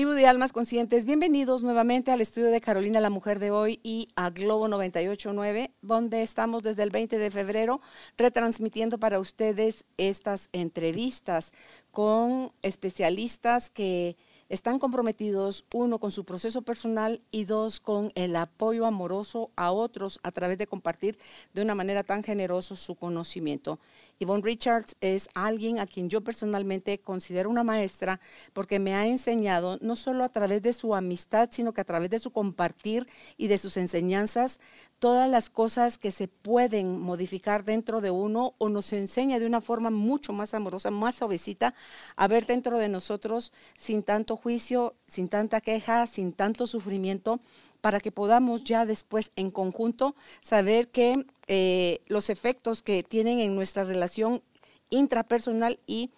Tribu de Almas Conscientes, bienvenidos nuevamente al estudio de Carolina la Mujer de hoy y a Globo 989, donde estamos desde el 20 de febrero retransmitiendo para ustedes estas entrevistas con especialistas que están comprometidos, uno, con su proceso personal y dos, con el apoyo amoroso a otros a través de compartir de una manera tan generosa su conocimiento. Yvonne Richards es alguien a quien yo personalmente considero una maestra porque me ha enseñado no solo a través de su amistad, sino que a través de su compartir y de sus enseñanzas todas las cosas que se pueden modificar dentro de uno o nos enseña de una forma mucho más amorosa, más suavecita a ver dentro de nosotros sin tanto juicio, sin tanta queja, sin tanto sufrimiento, para que podamos ya después en conjunto saber que eh, los efectos que tienen en nuestra relación intrapersonal y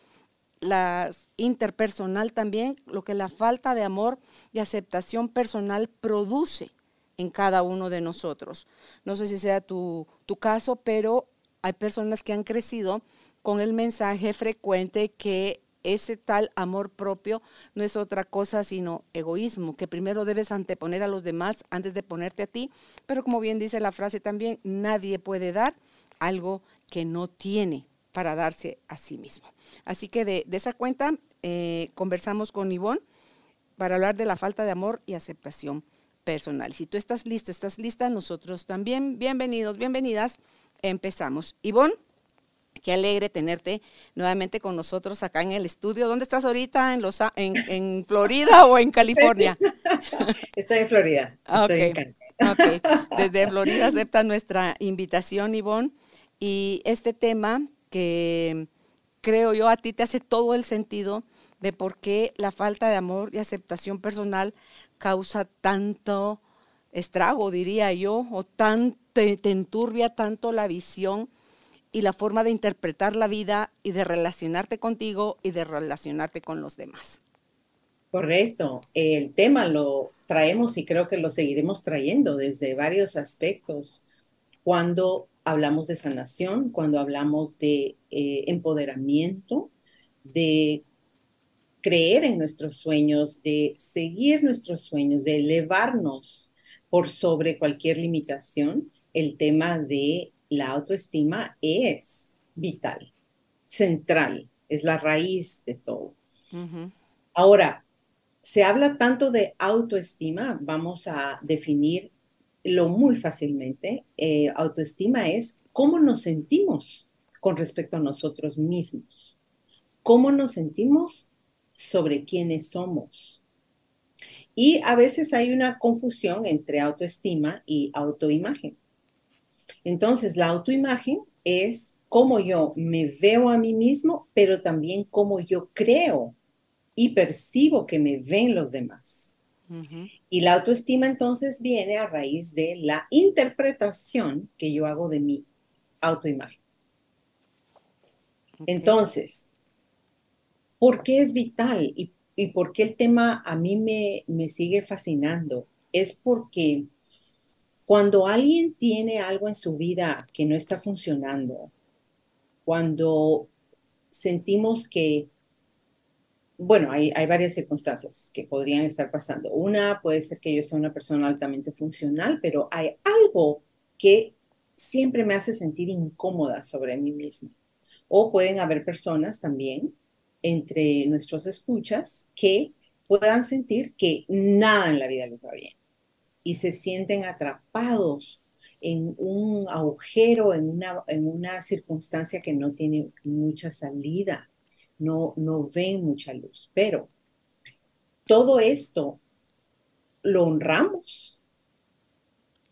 la interpersonal también, lo que la falta de amor y aceptación personal produce en cada uno de nosotros. No sé si sea tu, tu caso, pero hay personas que han crecido con el mensaje frecuente que ese tal amor propio no es otra cosa sino egoísmo, que primero debes anteponer a los demás antes de ponerte a ti, pero como bien dice la frase también, nadie puede dar algo que no tiene para darse a sí mismo. Así que de, esa cuenta eh, conversamos con Ivonne para hablar de la falta de amor y aceptación personal. Si tú estás listo, estás lista, nosotros también. Bienvenidos, bienvenidas. Empezamos. Ivonne. Qué alegre tenerte nuevamente con nosotros acá en el estudio. ¿Dónde estás ahorita? ¿En, los, en, Florida o en California? Estoy en Florida. Estoy Desde Florida acepta nuestra invitación, Ivonne. Y este tema que creo yo a ti te hace todo el sentido de por qué la falta de amor y aceptación personal causa tanto estrago, diría yo, o tan, te enturbia tanto la visión y la forma de interpretar la vida y de relacionarte contigo y de relacionarte con los demás. Correcto. El tema lo traemos y creo que lo seguiremos trayendo desde varios aspectos. Cuando hablamos de sanación, cuando hablamos de eh, empoderamiento, de creer en nuestros sueños, de seguir nuestros sueños, de elevarnos por sobre cualquier limitación, el tema de la autoestima es vital, central, es la raíz de todo. Ahora, se habla tanto de autoestima, vamos a definirlo muy fácilmente. Eh, autoestima es cómo nos sentimos con respecto a nosotros mismos, cómo nos sentimos sobre quiénes somos. Y a veces hay una confusión entre autoestima y autoimagen. Entonces, la autoimagen es cómo yo me veo a mí mismo, pero también cómo yo creo y percibo que me ven los demás. Y la autoestima entonces viene a raíz de la interpretación que yo hago de mi autoimagen. Entonces, ¿por qué es vital y, por qué el tema a mí me, me sigue fascinando? Es porque cuando alguien tiene algo en su vida que no está funcionando, cuando sentimos que, bueno, hay, varias circunstancias que podrían estar pasando. Una puede ser que yo sea una persona altamente funcional, pero hay algo que siempre me hace sentir incómoda sobre mí misma. O pueden haber personas también entre nuestros escuchas que puedan sentir que nada en la vida les va bien y se sienten atrapados en un agujero, en una, en una circunstancia que no tiene mucha salida, no, no ven mucha luz. Pero todo esto lo honramos.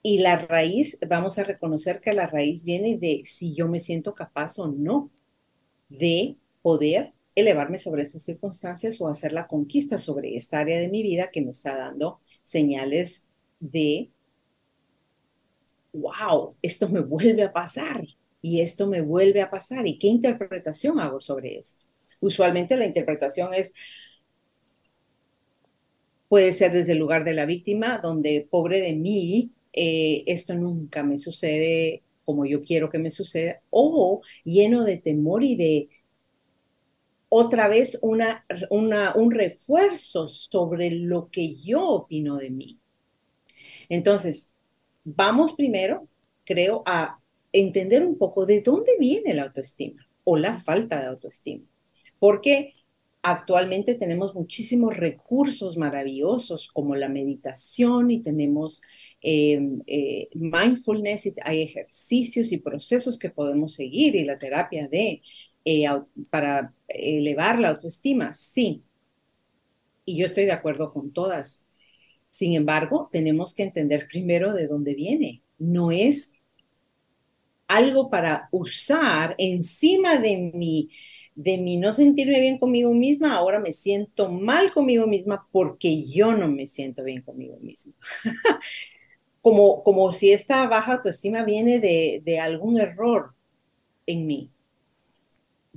Y la raíz, vamos a reconocer que la raíz viene de si yo me siento capaz o no de poder elevarme sobre estas circunstancias o hacer la conquista sobre esta área de mi vida que me está dando señales de, wow, esto me vuelve a pasar. y esto me vuelve a pasar. ¿Y qué interpretación hago sobre esto? Usualmente la interpretación es, puede ser desde el lugar de la víctima, donde pobre de mí, eh, esto nunca me sucede como yo quiero que me suceda, o lleno de temor y de otra vez una, un refuerzo sobre lo que yo opino de mí. Entonces, vamos primero, creo, a entender un poco de dónde viene la autoestima o la falta de autoestima. Porque actualmente tenemos muchísimos recursos maravillosos como la meditación y tenemos em, eh, mindfulness, y hay ejercicios y procesos que podemos seguir y la terapia de eh, para elevar la autoestima, sí. Y yo estoy de acuerdo con todas. Sin embargo, tenemos que entender primero de dónde viene. No es algo para usar encima de mi, de mi no sentirme bien conmigo misma, ahora me siento mal conmigo misma porque yo no me siento bien conmigo misma. como, como si esta baja autoestima viene de, de algún error en mí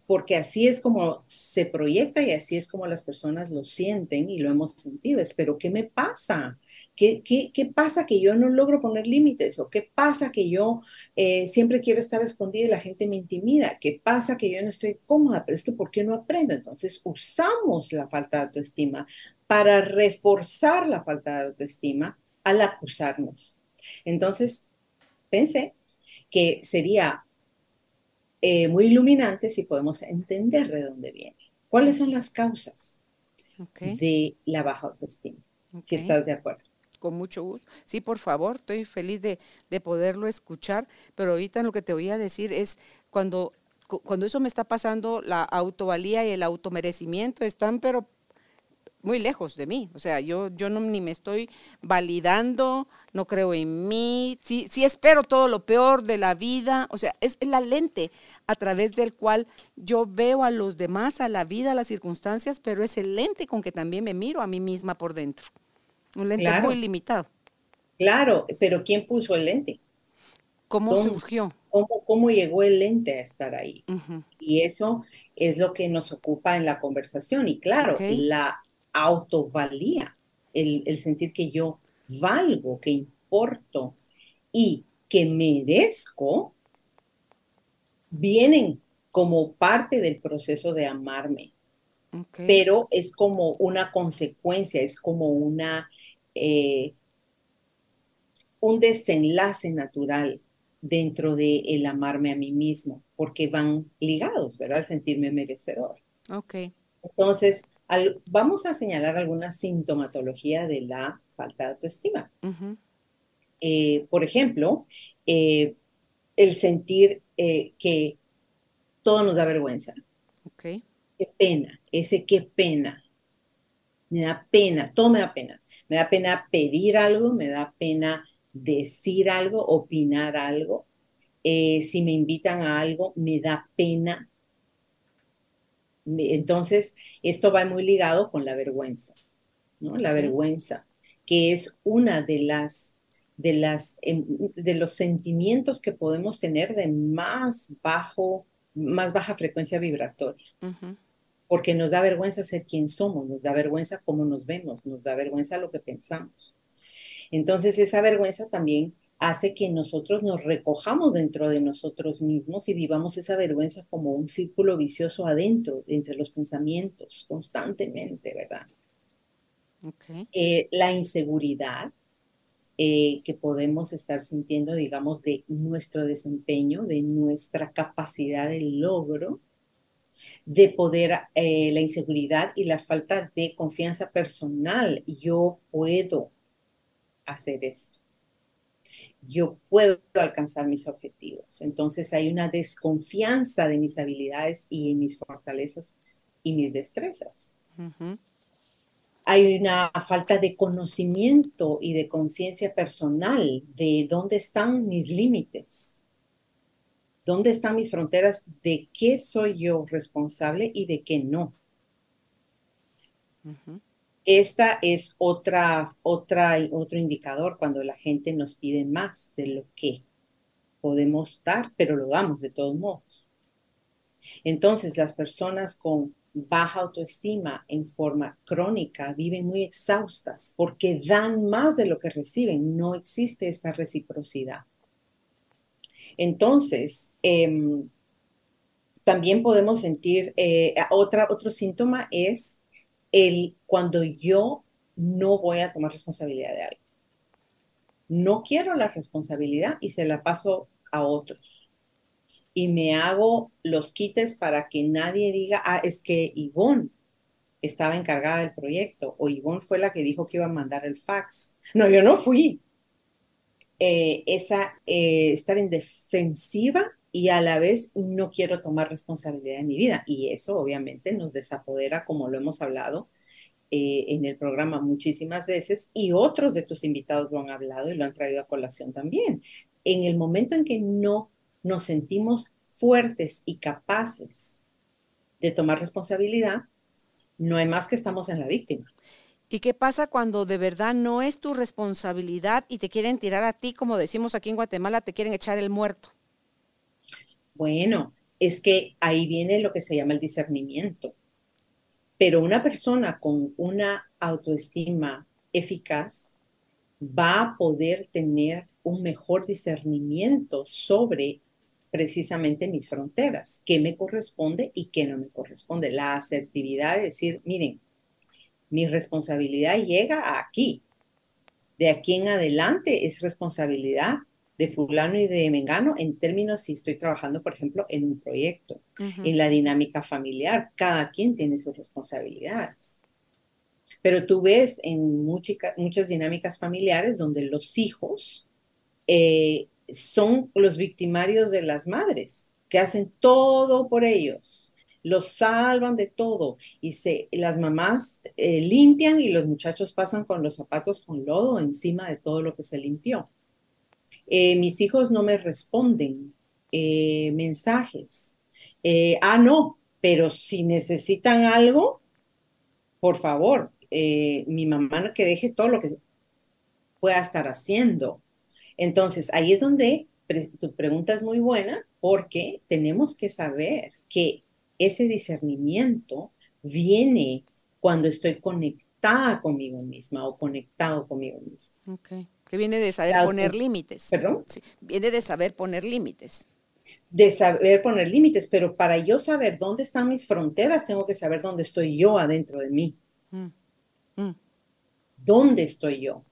porque así es como se proyecta y así es como las personas lo sienten y lo hemos sentido. Es, pero ¿qué me pasa? ¿Qué, qué, qué pasa que yo no logro poner límites? ¿O qué pasa que yo eh, siempre quiero estar escondida y la gente me intimida? ¿Qué pasa que yo no estoy cómoda? Pero es que ¿por qué no aprendo? Entonces usamos la falta de autoestima para reforzar la falta de autoestima al acusarnos. Entonces, pensé que sería eh, muy iluminante si podemos entender de dónde viene. ¿Cuáles son las causas de la baja autoestima? Si estás de acuerdo. Con mucho gusto. Sí, por favor, estoy feliz de, de poderlo escuchar, pero ahorita lo que te voy a decir es cuando cuando eso me está pasando, la autovalía y el automerecimiento están, pero muy lejos de mí. O sea, yo, yo no, ni me estoy validando, no creo en mí, sí, sí espero todo lo peor de la vida. O sea, es la lente a través del cual yo veo a los demás, a la vida, a las circunstancias, pero es el lente con que también me miro a mí misma por dentro. Un lente muy limitado. Claro, pero ¿quién puso el lente? ¿Cómo, surgió? Cómo, ¿Cómo, llegó el lente a estar ahí? Y eso es lo que nos ocupa en la conversación. Y claro, la autovalía, el, el sentir que yo valgo, que importo y que merezco, vienen como parte del proceso de amarme. Pero es como una consecuencia, es como una, eh, un desenlace natural dentro de el amarme a mí mismo, porque van ligados, ¿verdad? Al sentirme merecedor. Ok. Entonces, vamos a señalar alguna sintomatología de la falta de autoestima. Eh, por ejemplo, eh, el sentir eh, que todo nos da vergüenza. Okay. Qué pena, ese qué pena. Me da pena, todo me da pena. Me da pena pedir algo, me da pena decir algo, opinar algo. si me invitan a algo, me da pena entonces, esto va muy ligado con la vergüenza, ¿no? La vergüenza, que es una de las, de las, em, de los sentimientos que podemos tener de más bajo, más baja frecuencia vibratoria. Porque nos da vergüenza ser quien somos, nos da vergüenza cómo nos vemos, nos da vergüenza lo que pensamos. Entonces, esa vergüenza también hace que nosotros nos recojamos dentro de nosotros mismos y vivamos esa vergüenza como un círculo vicioso adentro, entre los pensamientos, constantemente, ¿verdad? Eh, la inseguridad eh, que podemos estar sintiendo, digamos, de nuestro desempeño, de nuestra capacidad de logro, de poder, eh, la inseguridad y la falta de confianza personal. Yo puedo hacer esto yo puedo alcanzar mis objetivos. Entonces hay una desconfianza de mis habilidades y mis fortalezas y mis destrezas. Hay una falta de conocimiento y de conciencia personal de dónde están mis límites, dónde están mis fronteras, de qué soy yo responsable y de qué no. Esta es otra, otra, otro indicador cuando la gente nos pide más de lo que podemos dar, pero lo damos de todos modos. Entonces, las personas con baja autoestima en forma crónica viven muy exhaustas porque dan más de lo que reciben. No existe esta reciprocidad. Entonces, em, también podemos sentir, eh, otra, otro síntoma es el cuando yo no voy a tomar responsabilidad de algo. No quiero la responsabilidad y se la paso a otros. Y me hago los quites para que nadie diga, ah, es que Ivonne estaba encargada del proyecto o Ivonne fue la que dijo que iba a mandar el fax. No, yo no fui. Eh, esa, eh, estar en defensiva y a la vez no quiero tomar responsabilidad de mi vida. Y eso obviamente nos desapodera, como lo hemos hablado eh, en el programa muchísimas veces, y otros de tus invitados lo han hablado y lo han traído a colación también. En el momento en que no nos sentimos fuertes y capaces de tomar responsabilidad, no hay más que estamos en la víctima. ¿Y qué pasa cuando de verdad no es tu responsabilidad y te quieren tirar a ti, como decimos aquí en Guatemala, te quieren echar el muerto? Bueno, es que ahí viene lo que se llama el discernimiento. Pero una persona con una autoestima eficaz va a poder tener un mejor discernimiento sobre precisamente mis fronteras, qué me corresponde y qué no me corresponde. La asertividad de decir, miren, mi responsabilidad llega aquí. De aquí en adelante es responsabilidad de fulano y de mengano en términos si estoy trabajando, por ejemplo, en un proyecto, en la dinámica familiar. Cada quien tiene sus responsabilidades. Pero tú ves en muchas dinámicas familiares donde los hijos eh, son los victimarios de las madres, que hacen todo por ellos, los salvan de todo y se, las mamás eh, limpian y los muchachos pasan con los zapatos con lodo encima de todo lo que se limpió. Eh, mis hijos no me responden eh, mensajes. Eh, ah, no, pero si necesitan algo, por favor, mi mamá que deje todo lo que pueda estar haciendo. Entonces, ahí es donde tu pregunta es muy buena porque tenemos que saber que ese discernimiento viene cuando estoy conectada conmigo misma o conectado conmigo misma. Que viene de saber poner límites. ¿Perdón? viene de saber poner límites. De saber poner límites, pero para yo saber dónde están mis fronteras, tengo que saber dónde estoy yo adentro de mí. Mm, mm. ¿Dónde estoy yo?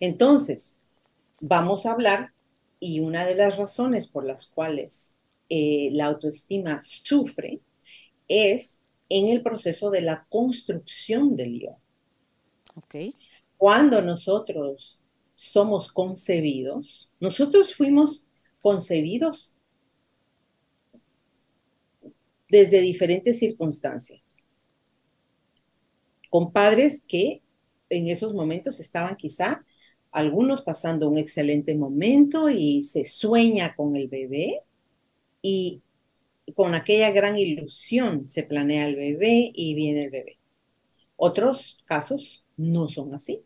Entonces, vamos a hablar y una de las razones por las cuales eh, la autoestima sufre es en el proceso de la construcción del yo. Okay cuando nosotros somos concebidos, nosotros fuimos concebidos desde diferentes circunstancias, con padres que en esos momentos estaban quizá algunos pasando un excelente momento y se sueña con el bebé y con aquella gran ilusión se planea el bebé y viene el bebé. Otros casos no son así.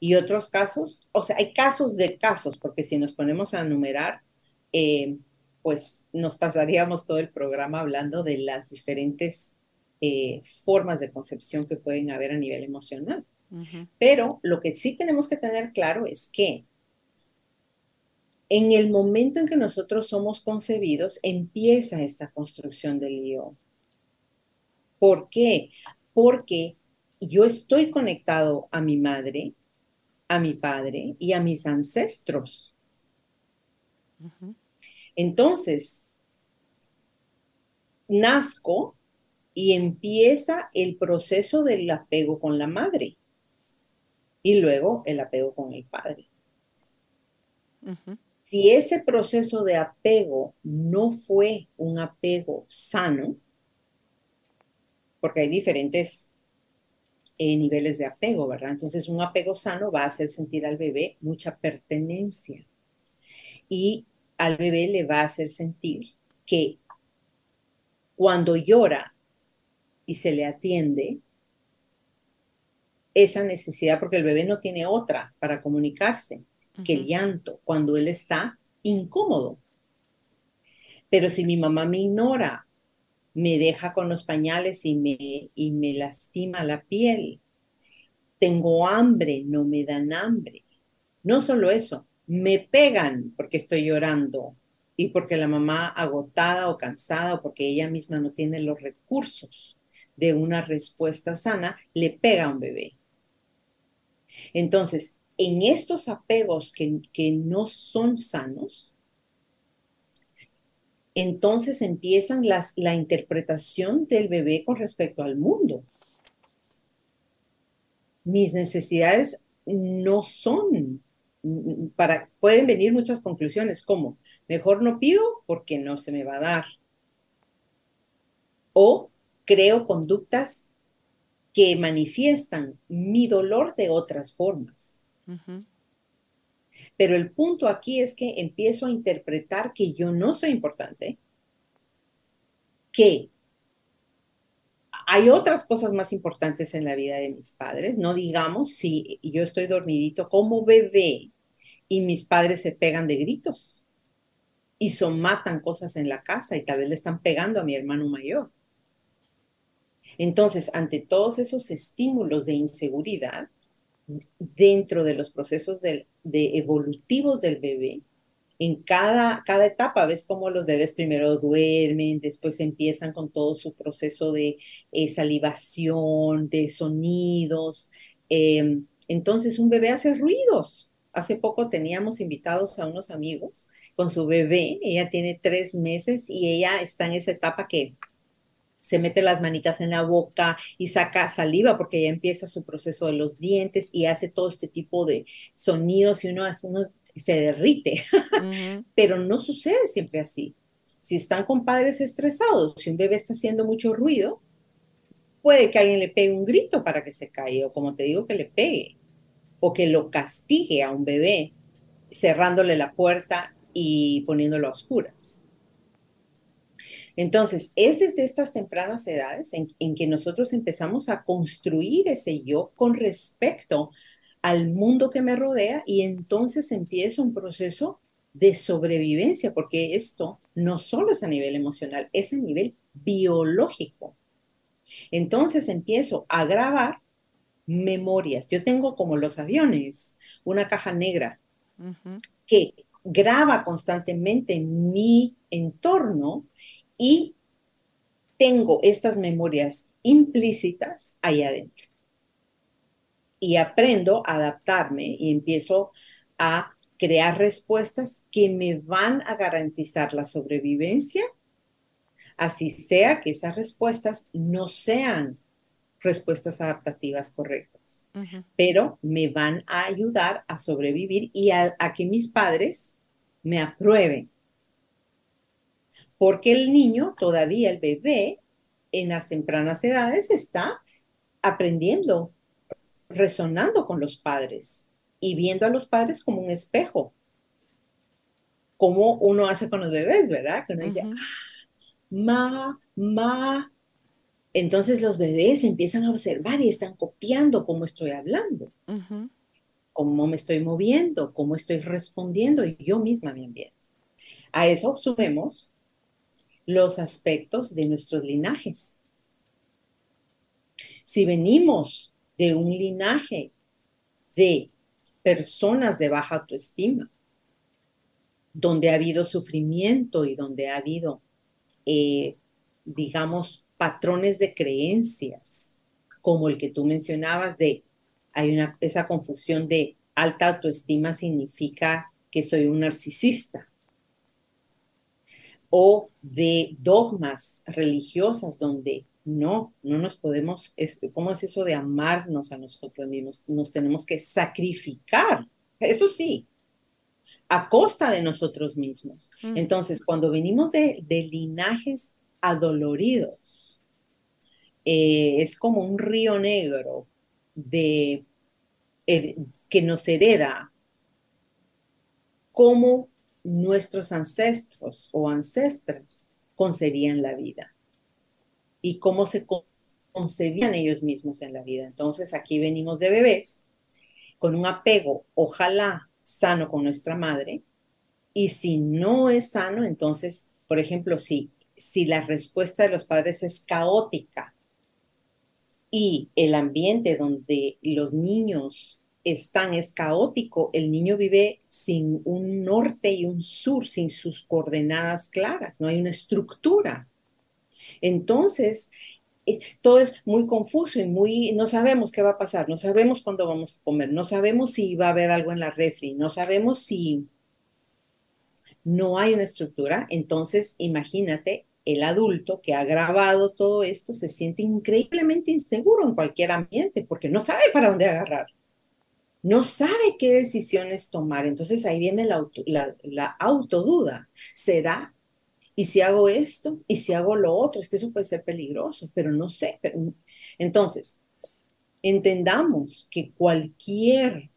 Y otros casos, o sea, hay casos de casos, porque si nos ponemos a enumerar, eh, pues nos pasaríamos todo el programa hablando de las diferentes eh, formas de concepción que pueden haber a nivel emocional. Pero lo que sí tenemos que tener claro es que en el momento en que nosotros somos concebidos, empieza esta construcción del yo. ¿Por qué? Porque yo estoy conectado a mi madre, a mi padre y a mis ancestros. Entonces, nazco y empieza el proceso del apego con la madre y luego el apego con el padre. Si ese proceso de apego no fue un apego sano, porque hay diferentes eh, niveles de apego, ¿verdad? Entonces, un apego sano va a hacer sentir al bebé mucha pertenencia y al bebé le va a hacer sentir que cuando llora y se le atiende, esa necesidad, porque el bebé no tiene otra para comunicarse, que el llanto cuando él está incómodo. Pero si mi mamá me ignora, me deja con los pañales y me, y me lastima la piel, tengo hambre, no me dan hambre. No solo eso, me pegan porque estoy llorando y porque la mamá agotada o cansada o porque ella misma no tiene los recursos de una respuesta sana, le pega a un bebé. Entonces, en estos apegos que, que no son sanos, entonces empiezan las, la interpretación del bebé con respecto al mundo. Mis necesidades no son para, pueden venir muchas conclusiones, como mejor no pido porque no se me va a dar. O creo conductas que manifiestan mi dolor de otras formas. Pero el punto aquí es que empiezo a interpretar que yo no soy importante, que hay otras cosas más importantes en la vida de mis padres, no digamos si yo estoy dormidito como bebé y mis padres se pegan de gritos y son matan cosas en la casa y tal vez le están pegando a mi hermano mayor. Entonces, ante todos esos estímulos de inseguridad, dentro de los procesos de, evolutivos del bebé, en cada, cada etapa ves cómo los bebés primero duermen, después empiezan con todo su proceso de eh, salivación, de sonidos. Em, entonces un bebé hace ruidos. Hace poco teníamos invitados a unos amigos con su bebé. Ella tiene tres meses y ella está en esa etapa que se mete las manitas en la boca y saca saliva porque ya empieza su proceso de los dientes y hace todo este tipo de sonidos y uno hace unos se derrite, pero no sucede siempre así. Si están con padres estresados, si un bebé está haciendo mucho ruido, puede que alguien le pegue un grito para que se caiga, o como te digo, que le pegue, o que lo castigue a un bebé cerrándole la puerta y poniéndolo a oscuras. Entonces, es desde estas tempranas edades en, en, que nosotros empezamos a construir ese yo con respecto al mundo que me rodea y entonces empieza un proceso de sobrevivencia, porque esto no solo es a nivel emocional, es a nivel biológico. Entonces empiezo a grabar memorias. Yo tengo como los aviones, una caja negra que graba constantemente mi entorno y tengo estas memorias implícitas ahí adentro y aprendo a adaptarme y empiezo a crear respuestas que me van a garantizar la sobrevivencia, así sea que esas respuestas no sean respuestas adaptativas correctas, pero me van a ayudar a sobrevivir y a, a que mis padres me aprueben. Porque el niño, todavía el bebé, en las tempranas edades está aprendiendo resonando con los padres y viendo a los padres como un espejo. Como uno hace con los bebés, ¿verdad? Que uno dice, ah, ma, ma. Entonces los bebés empiezan a observar y están copiando cómo estoy hablando, cómo me estoy moviendo, cómo estoy respondiendo y yo misma me ambiente. A eso sumemos los aspectos de nuestros linajes. Si venimos de un linaje de personas de baja autoestima, donde ha habido sufrimiento y donde ha habido, eh, digamos, patrones de creencias, como el que tú mencionabas de, hay una, esa confusión de alta autoestima significa que soy un narcisista, o de dogmas religiosas donde no, no nos podemos, ¿cómo es eso de amarnos a nosotros mismos? Nos tenemos que sacrificar, eso sí, a costa de nosotros mismos. Mm. Entonces, cuando venimos de, linajes adoloridos, eh, es como un río negro de, que nos hereda cómo nuestros ancestros o ancestras concebían la vida y cómo se concebían ellos mismos en la vida. Entonces aquí venimos de bebés con un apego, ojalá sano con nuestra madre. Y si no es sano, entonces, por ejemplo, si, si la respuesta de los padres es caótica y el ambiente donde los niños están es caótico, el niño vive sin un norte y un sur, sin sus coordenadas claras, no hay una estructura. Entonces, eh, todo es muy confuso y muy, no sabemos qué va a pasar, no sabemos cuándo vamos a comer, no sabemos si va a haber algo en la refri, no sabemos si no hay una estructura. Entonces, imagínate, el adulto que ha grabado todo esto se siente increíblemente inseguro en cualquier ambiente porque no sabe para dónde agarrar, no sabe qué decisiones tomar. Entonces ahí viene la, autoduda. ¿Será y si hago esto, y si hago lo otro, es que eso puede ser peligroso, pero no sé. Entonces, entendamos que cualquier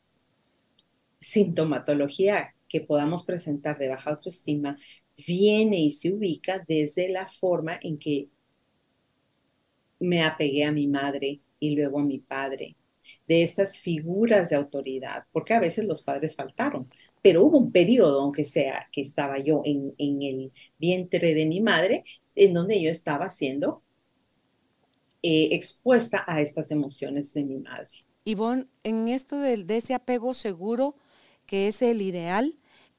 sintomatología que podamos presentar de baja autoestima viene y se ubica desde la forma en que me apegué a mi madre y luego a mi padre, de estas figuras de autoridad, porque a veces los padres faltaron, pero hubo un periodo, aunque sea que estaba yo en, el vientre de mi madre, en donde yo estaba siendo eh, expuesta a estas emociones de mi madre. Ivonne, en esto de, de ese apego seguro, que es el ideal,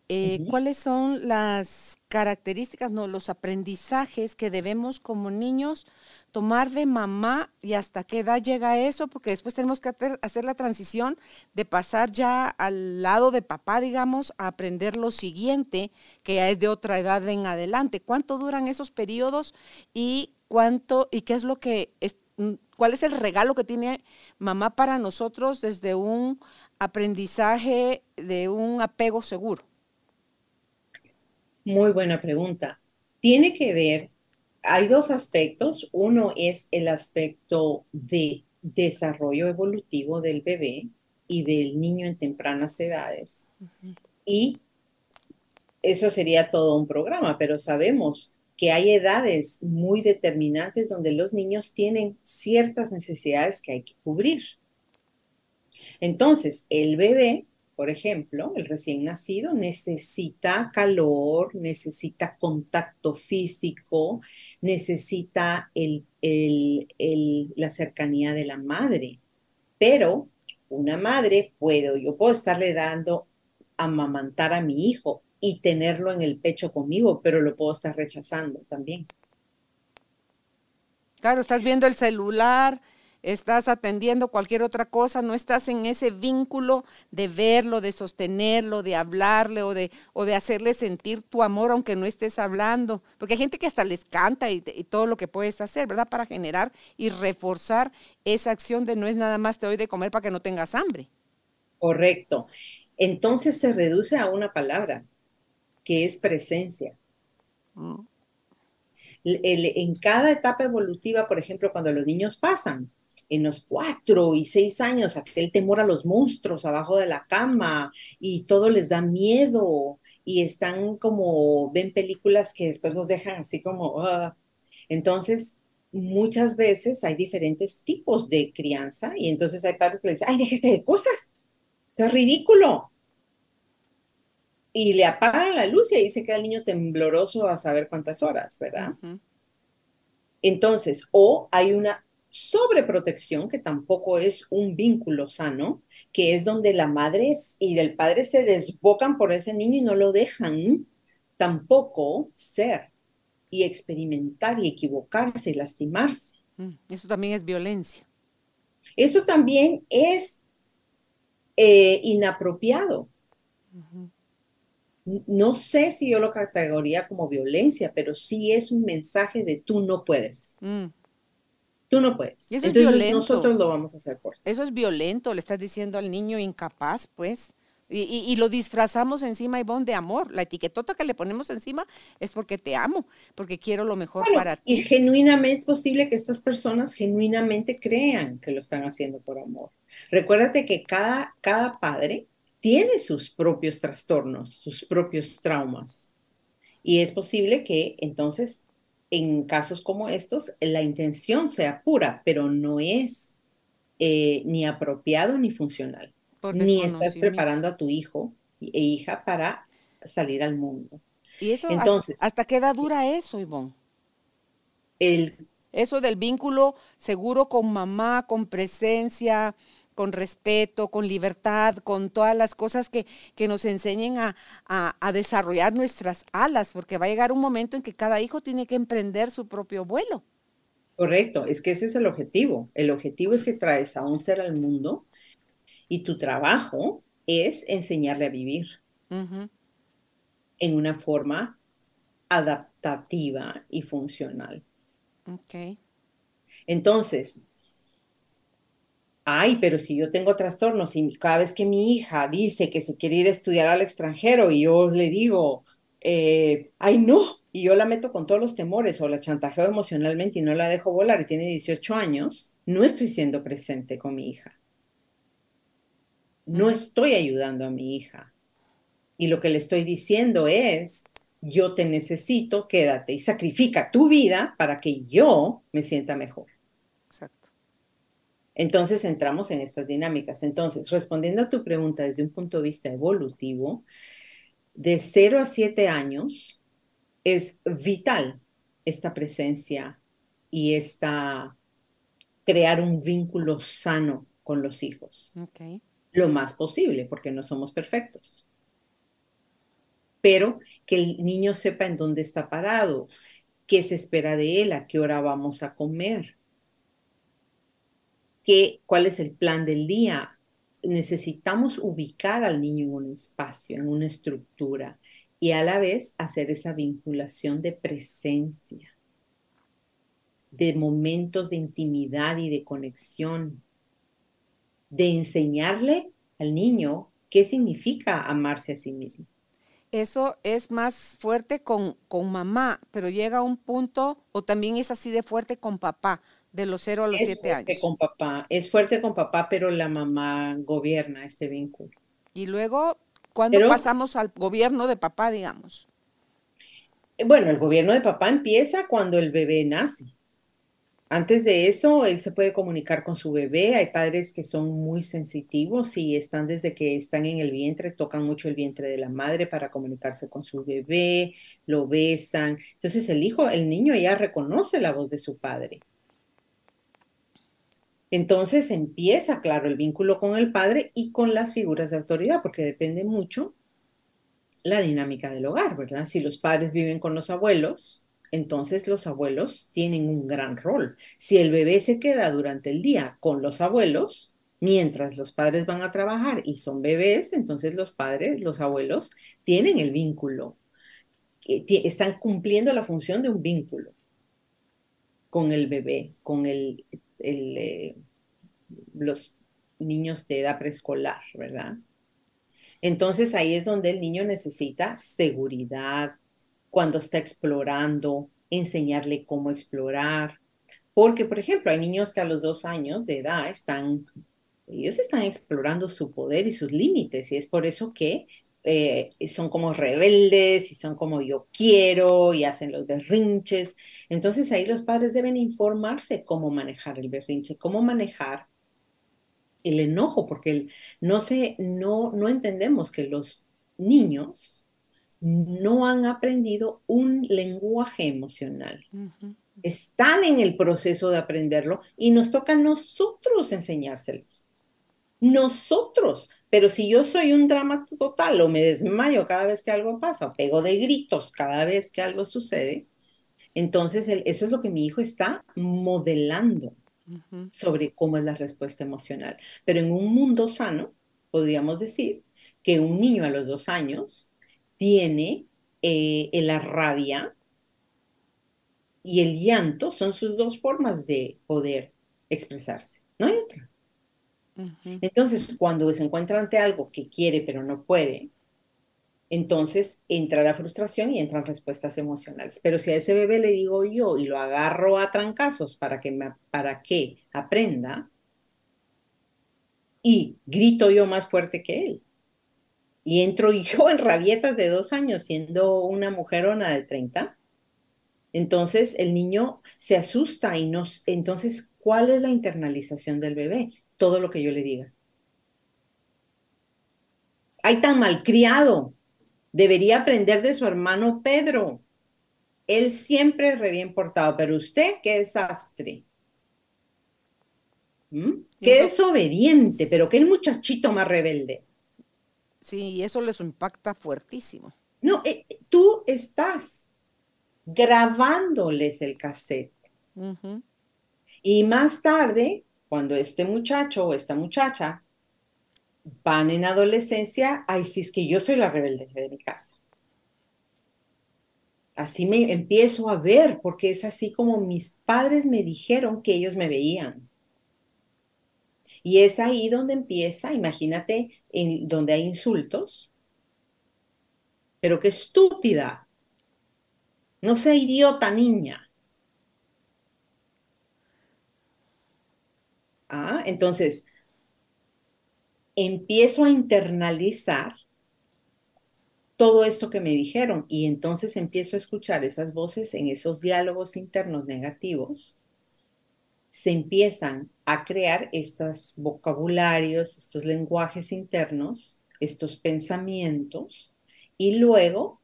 eh, ¿cuáles son las características, no, los aprendizajes que debemos como niños tomar de mamá y hasta qué edad llega eso, porque después tenemos que hacer la transición de pasar ya al lado de papá, digamos, a aprender lo siguiente, que ya es de otra edad en adelante. ¿Cuánto duran esos periodos y cuánto y qué es lo que mm, cuál es el regalo que tiene mamá para nosotros desde un aprendizaje de un apego seguro? Muy buena pregunta. Tiene que ver, hay dos aspectos. Uno es el aspecto de desarrollo evolutivo del bebé y del niño en tempranas edades. Y eso sería todo un programa, pero sabemos que hay edades muy determinantes donde los niños tienen ciertas necesidades que hay que cubrir. Entonces, el bebé por ejemplo, el recién nacido necesita calor, necesita contacto físico, necesita la cercanía de la madre. Pero una madre puedo, yo puedo estarle dando amamantar a mi hijo y tenerlo en el pecho conmigo, pero lo puedo estar rechazando también. Claro, estás viendo el celular, estás atendiendo cualquier otra cosa, no estás en ese vínculo de verlo, de sostenerlo, de hablarle o de, o de hacerle sentir tu amor aunque no estés hablando. Porque hay gente que hasta les canta y, todo lo que puedes hacer, ¿verdad? Para generar y reforzar esa acción de no es nada más te doy de comer para que no tengas hambre. Correcto. Entonces se reduce a una palabra, que es presencia. Mm. en cada etapa evolutiva, por ejemplo, cuando los niños pasan, en los cuatro y seis años, aquel temor a los monstruos abajo de la cama y todo les da miedo y están como, ven películas que después los dejan así como, ah". entonces muchas veces hay diferentes tipos de crianza y entonces hay padres que le dicen, ay, déjate de cosas, es ridículo. Y le apagan la luz y ahí se queda el niño tembloroso a saber cuántas horas, ¿verdad? Entonces, o hay una sobreprotección, que tampoco es un vínculo sano, que es donde la madre y el padre se desbocan por ese niño y no lo dejan tampoco ser y experimentar y equivocarse y lastimarse. Mm, eso también es violencia. Eso también es eh, inapropiado. No sé si yo lo categoría como violencia, pero sí es un mensaje de tú no puedes. Mm. Tú no puedes. eso Entonces, es violento. nosotros lo vamos a hacer por ti. Eso es violento, le estás diciendo al niño incapaz, pues. Y, lo disfrazamos encima, Ivonne, de amor. La etiquetota que le ponemos encima es porque te amo, porque quiero lo mejor para ti. Y genuinamente es posible que estas personas genuinamente crean que lo están haciendo por amor. Recuérdate que cada, cada padre tiene sus propios trastornos, sus propios traumas. Y es posible que entonces en casos como estos la intención sea pura, pero no es eh, ni apropiado ni funcional. Ni estás preparando a tu hijo e hija para salir al mundo. ¿Y eso Entonces, hasta, qué edad dura eso, Ivonne? El, eso del vínculo seguro con mamá, con presencia, con respeto, con libertad, con todas las cosas que, que nos enseñen a, a, desarrollar nuestras alas, porque va a llegar un momento en que cada hijo tiene que emprender su propio vuelo. Correcto, es que ese es el objetivo. El objetivo es que traes a un ser al mundo y tu trabajo es enseñarle a vivir en una forma adaptativa y funcional. Ok. Entonces, ay, pero si yo tengo trastornos y cada vez que mi hija dice que se quiere ir a estudiar al extranjero y yo le digo, eh, ay, no, y yo la meto con todos los temores o la chantajeo emocionalmente y no la dejo volar y tiene 18 años, no estoy siendo presente con mi hija. No estoy ayudando a mi hija. Y lo que le estoy diciendo es, yo te necesito, quédate y sacrifica tu vida para que yo me sienta mejor. Entonces entramos en estas dinámicas. Entonces, respondiendo a tu pregunta desde un punto de vista evolutivo, de 0 a 7 años es vital esta presencia y esta crear un vínculo sano con los hijos. Okay. Lo más posible, porque no somos perfectos. Pero que el niño sepa en dónde está parado, qué se espera de él, a qué hora vamos a comer, qué, cuál es el plan del día, necesitamos ubicar al niño en un espacio, en una estructura y a la vez hacer esa vinculación de presencia, de momentos de intimidad y de conexión, de enseñarle al niño qué significa amarse a sí mismo. Eso es más fuerte con, con mamá, pero llega a un punto, o también es así de fuerte con papá, de los 0 a los 7 años. Con papá, es fuerte con papá, pero la mamá gobierna este vínculo. Y luego, ¿cuándo pasamos al gobierno de papá, digamos? Bueno, el gobierno de papá empieza cuando el bebé nace. Antes de eso, él se puede comunicar con su bebé. Hay padres que son muy sensitivos y están desde que están en el vientre, tocan mucho el vientre de la madre para comunicarse con su bebé, lo besan. Entonces el hijo, el niño ya reconoce la voz de su padre. Entonces empieza, claro, el vínculo con el padre y con las figuras de autoridad, porque depende mucho la dinámica del hogar, ¿verdad? Si los padres viven con los abuelos, entonces los abuelos tienen un gran rol. Si el bebé se queda durante el día con los abuelos, mientras los padres van a trabajar y son bebés, entonces los padres, los abuelos, tienen el vínculo, eh, están cumpliendo la función de un vínculo con el bebé, con el eh, los niños de edad preescolar, ¿verdad? Entonces ahí es donde el niño necesita seguridad, cuando está explorando, enseñarle cómo explorar. Porque, por ejemplo, hay niños que a los dos años de edad están, ellos están explorando su poder y sus límites y es por eso que eh, son como rebeldes y son como yo quiero y hacen los berrinches. Entonces ahí los padres deben informarse cómo manejar el berrinche, cómo manejar el enojo, porque no, se, no, no entendemos que los niños no han aprendido un lenguaje emocional. Están en el proceso de aprenderlo y nos toca a nosotros enseñárselos. Nosotros, pero si yo soy un drama total o me desmayo cada vez que algo pasa, o pego de gritos cada vez que algo sucede, entonces eso es lo que mi hijo está modelando sobre cómo es la respuesta emocional. Pero en un mundo sano, podríamos decir que un niño a los dos años tiene eh, la rabia y el llanto, son sus dos formas de poder expresarse. No hay otra. Entonces, cuando se encuentra ante algo que quiere pero no puede, entonces entra la frustración y entran respuestas emocionales. Pero si a ese bebé le digo yo y lo agarro a trancazos para que, para que aprenda, y grito yo más fuerte que él, y entro yo en rabietas de dos años siendo una mujerona de 30, entonces el niño se asusta y nos, entonces, ¿cuál es la internalización del bebé? Todo lo que yo le diga. Ay, tan malcriado. Debería aprender de su hermano Pedro. Él siempre es re bien portado, pero usted, qué desastre. ¿Mm? Qué desobediente, pero qué el muchachito más rebelde. Sí, y eso les impacta fuertísimo. No, eh, tú estás grabándoles el cassette. Y más tarde, cuando este muchacho o esta muchacha van en adolescencia, ay, sí, es que yo soy la rebelde de mi casa. Así me empiezo a ver, porque es así como mis padres me dijeron que ellos me veían. Y es ahí donde empieza, imagínate, en donde hay insultos, pero qué estúpida. No sea idiota, niña. Ah, entonces, empiezo a internalizar todo esto que me dijeron y entonces empiezo a escuchar esas voces en esos diálogos internos negativos se empiezan a crear estos vocabularios, estos lenguajes internos, estos pensamientos, y luego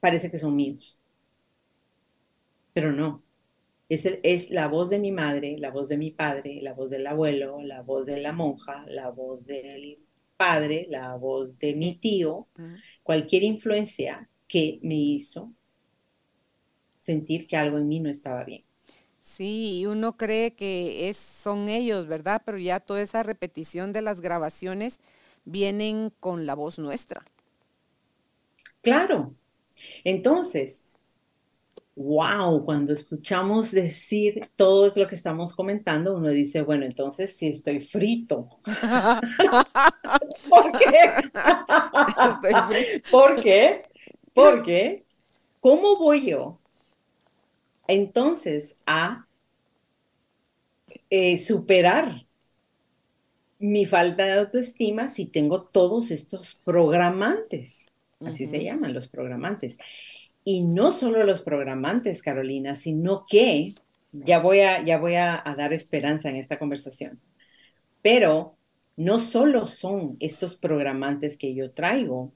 parece que son míos. Pero no, es, es, la voz de mi madre, la voz de mi padre, la voz del abuelo, la voz de la monja, la voz del padre, la voz de mi tío, cualquier influencia que me hizo sentir que algo en mí no estaba bien. Sí, y uno cree que es, son ellos, ¿verdad? Pero ya toda esa repetición de las grabaciones vienen con la voz nuestra. Claro. Entonces, wow, cuando escuchamos decir todo lo que estamos comentando, uno dice, bueno, entonces sí estoy frito. ¿Por qué? ¿Por qué? Porque, ¿cómo voy yo entonces a eh, superar mi falta de autoestima si tengo todos estos programantes, así se llaman los programantes. Y no solo los programantes, Carolina, sino que, ya voy a, ya voy a dar esperanza en esta conversación, pero no solo son estos programantes que yo traigo,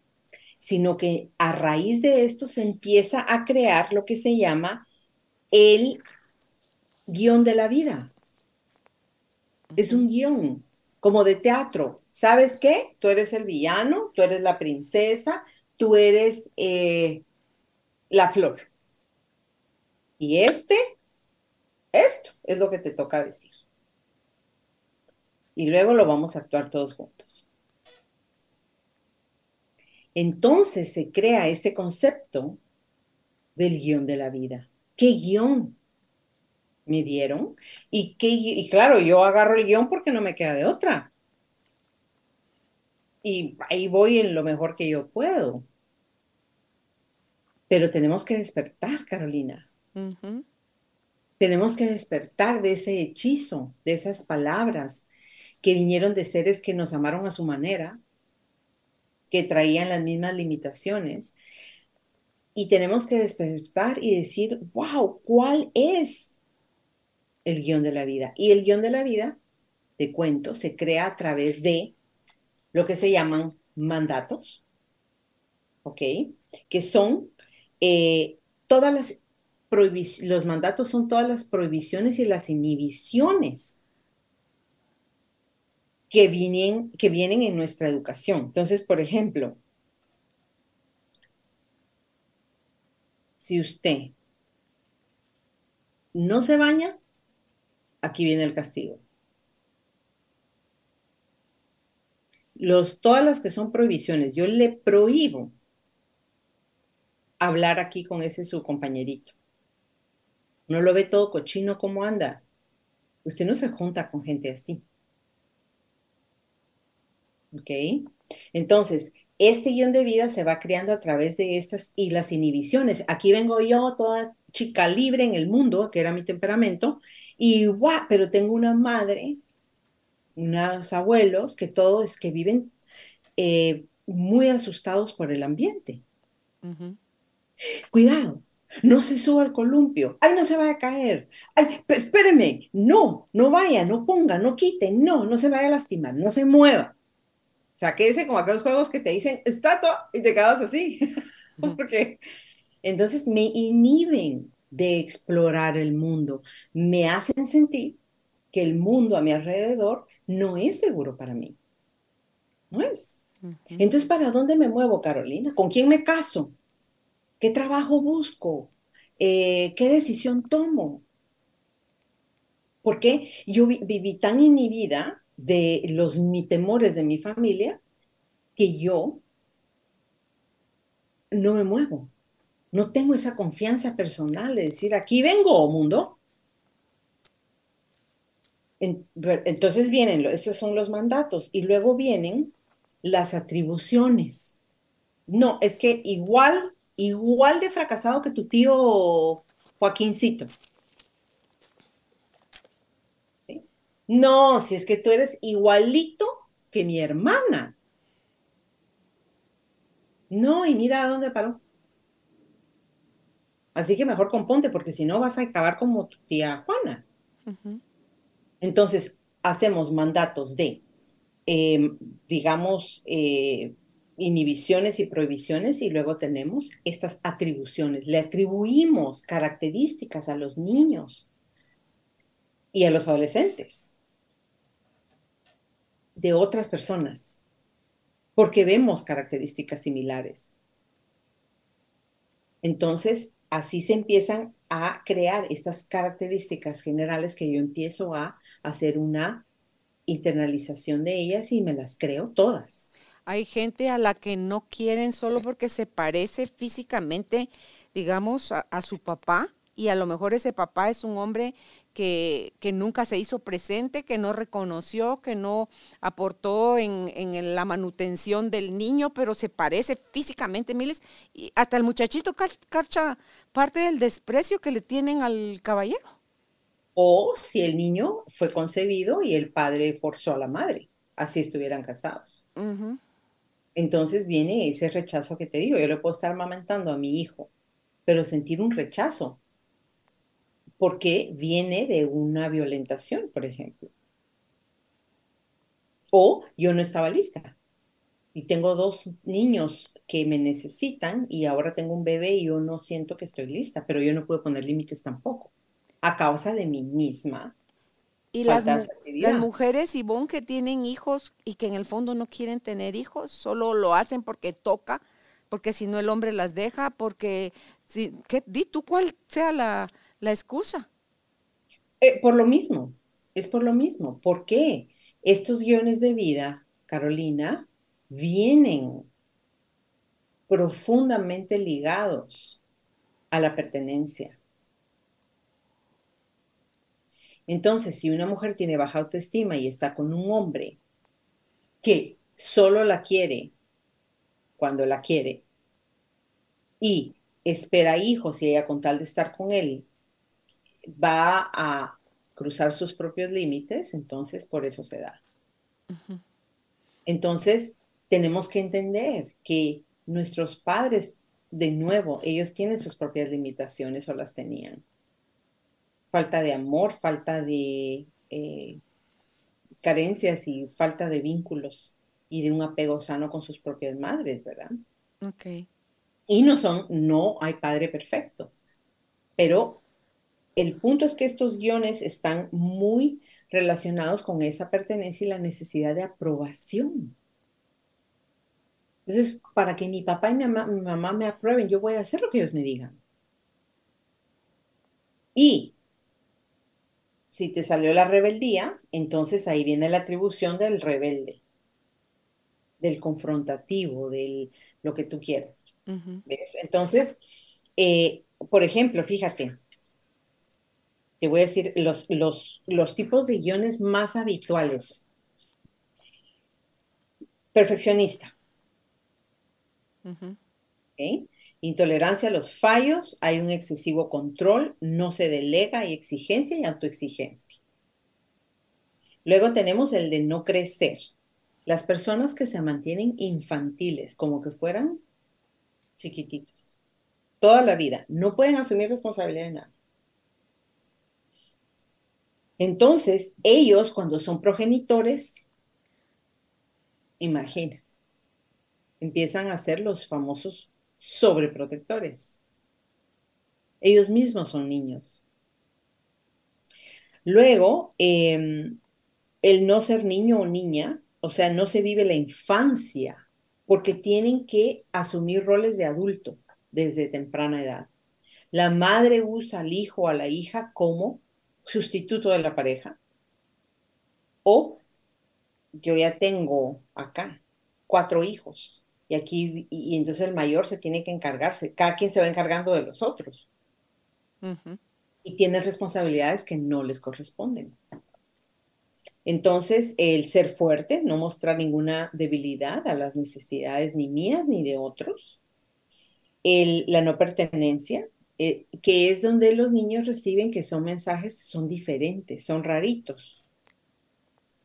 sino que a raíz de esto se empieza a crear lo que se llama el guion de la vida. Es un guion, como de teatro. ¿Sabes qué? Tú eres el villano, tú eres la princesa, tú eres eh, la flor. Y este, esto es lo que te toca decir. Y luego lo vamos a actuar todos juntos. Entonces se crea este concepto del guion de la vida qué guion me dieron y, qué, y claro, yo agarro el guion porque no me queda de otra. Y ahí voy en lo mejor que yo puedo. Pero tenemos que despertar, Carolina. Tenemos que despertar de ese hechizo, de esas palabras que vinieron de seres que nos amaron a su manera, que traían las mismas limitaciones y tenemos que despertar y decir, wow, ¿cuál es el guion de la vida? Y el guion de la vida, de cuento, se crea a través de lo que se llaman mandatos, ¿ok? Que son eh, todas las los mandatos son todas las prohibiciones y las inhibiciones que vienen, que vienen en nuestra educación. Entonces, por ejemplo, si usted no se baña, aquí viene el castigo. Los, todas las que son prohibiciones, yo le prohíbo hablar aquí con ese su compañerito. No lo ve todo cochino como anda. Usted no se junta con gente así. ¿Ok? Entonces, este guion de vida se va creando a través de estas y las inhibiciones. Aquí vengo yo, toda chica libre en el mundo, que era mi temperamento, y guau, pero tengo una madre, unos abuelos que todos que viven eh, muy asustados por el ambiente. Cuidado, no se suba al columpio, ay, no se vaya a caer, ay, espéreme, no, no vaya, no ponga, no quite, no, no se vaya a lastimar, no se mueva. O sea, quédese con aquellos juegos que te dicen estatua y te quedas así. Porque entonces me inhiben de explorar el mundo, me hacen sentir que el mundo a mi alrededor no es seguro para mí. No es. Entonces, ¿para dónde me muevo, Carolina? ¿Con quién me caso? ¿Qué trabajo busco? Eh, ¿Qué decisión tomo? Porque yo viví tan inhibida de los temores de mi familia que yo no me muevo. No tengo esa confianza personal de decir, aquí vengo, mundo. Entonces vienen, esos son los mandatos, y luego vienen las atribuciones. No, es que igual, igual de fracasado que tu tío Joaquincito. No, si es que tú eres igualito que mi hermana. No, y mira a dónde paró. Así que mejor componte, porque si no vas a acabar como tu tía Juana. Entonces, hacemos mandatos de, em, digamos, eh, inhibiciones y prohibiciones y luego tenemos estas atribuciones. Le atribuimos características a los niños y a los adolescentes de otras personas, porque vemos características similares. Entonces, así se empiezan a crear estas características generales que yo empiezo a hacer una internalización de ellas y me las creo todas. Hay gente a la que no quieren solo porque se parece físicamente, digamos, a, a su papá y a lo mejor ese papá es un hombre que, nunca se hizo presente, que no reconoció, que no aportó en, la manutención del niño, pero se parece físicamente, miles, y hasta el muchachito carcha parte del desprecio que le tienen al caballero. O si el niño fue concebido y el padre forzó a la madre, así estuvieran casados. Entonces viene ese rechazo que te digo, yo le puedo estar amamentando a mi hijo, pero sentir un rechazo porque viene de una violentación, por ejemplo. O yo no estaba lista y tengo dos niños que me necesitan y ahora tengo un bebé y yo no siento que estoy lista, pero yo no puedo poner límites tampoco a causa de mí misma. Y las, las, mujeres, Ivonne, que tienen hijos y que en el fondo no quieren tener hijos, solo lo hacen porque toca, porque si no el hombre las deja, porque, si, ¿qué, di tú cuál sea la, la excusa. Eh, por lo mismo, es por lo mismo. ¿Por qué? Estos guiones de vida, Carolina, vienen profundamente ligados a la pertenencia. Entonces, si una mujer tiene baja autoestima y está con un hombre que solo la quiere cuando la quiere y espera hijos y ella con tal de estar con él va a cruzar sus propios límites, entonces por eso se da. Entonces, tenemos que entender que nuestros padres, de nuevo, ellos tienen sus propias limitaciones o las tenían. Falta de amor, falta de eh, carencias y falta de vínculos y de un apego sano con sus propias madres, ¿verdad? Ok. Y no son, no hay padre perfecto, pero el punto es que estos guiones están muy relacionados con esa pertenencia y la necesidad de aprobación. Entonces, para que mi papá y mi mamá, me aprueben, yo voy a hacer lo que ellos me digan. Y si te salió la rebeldía, entonces ahí viene la atribución del rebelde, del confrontativo, del lo que tú quieras. Entonces, eh, por ejemplo, fíjate, te voy a decir los, los, los tipos de guiones más habituales. Perfeccionista. Intolerancia a los fallos, hay un excesivo control, no se delega, hay exigencia y autoexigencia. Luego tenemos el de no crecer. Las personas que se mantienen infantiles, como que fueran chiquititos, toda la vida, no pueden asumir responsabilidad de nada. Entonces, ellos cuando son progenitores, Imagínate. Empiezan a ser los famosos sobreprotectores. Ellos mismos son niños. Luego, em, el no ser niño o niña, o sea, no se vive la infancia, porque tienen que asumir roles de adulto desde temprana edad. La madre usa al hijo o a la hija como sustituto de la pareja. O yo ya tengo acá cuatro hijos y aquí, y, entonces el mayor se tiene que encargarse, cada quien se va encargando de los otros. Y tiene responsabilidades que no les corresponden. Entonces, el ser fuerte, no mostrar ninguna debilidad a las necesidades ni mías ni de otros. El, la no pertenencia, eh, que es donde los niños reciben que son mensajes, son diferentes, son raritos,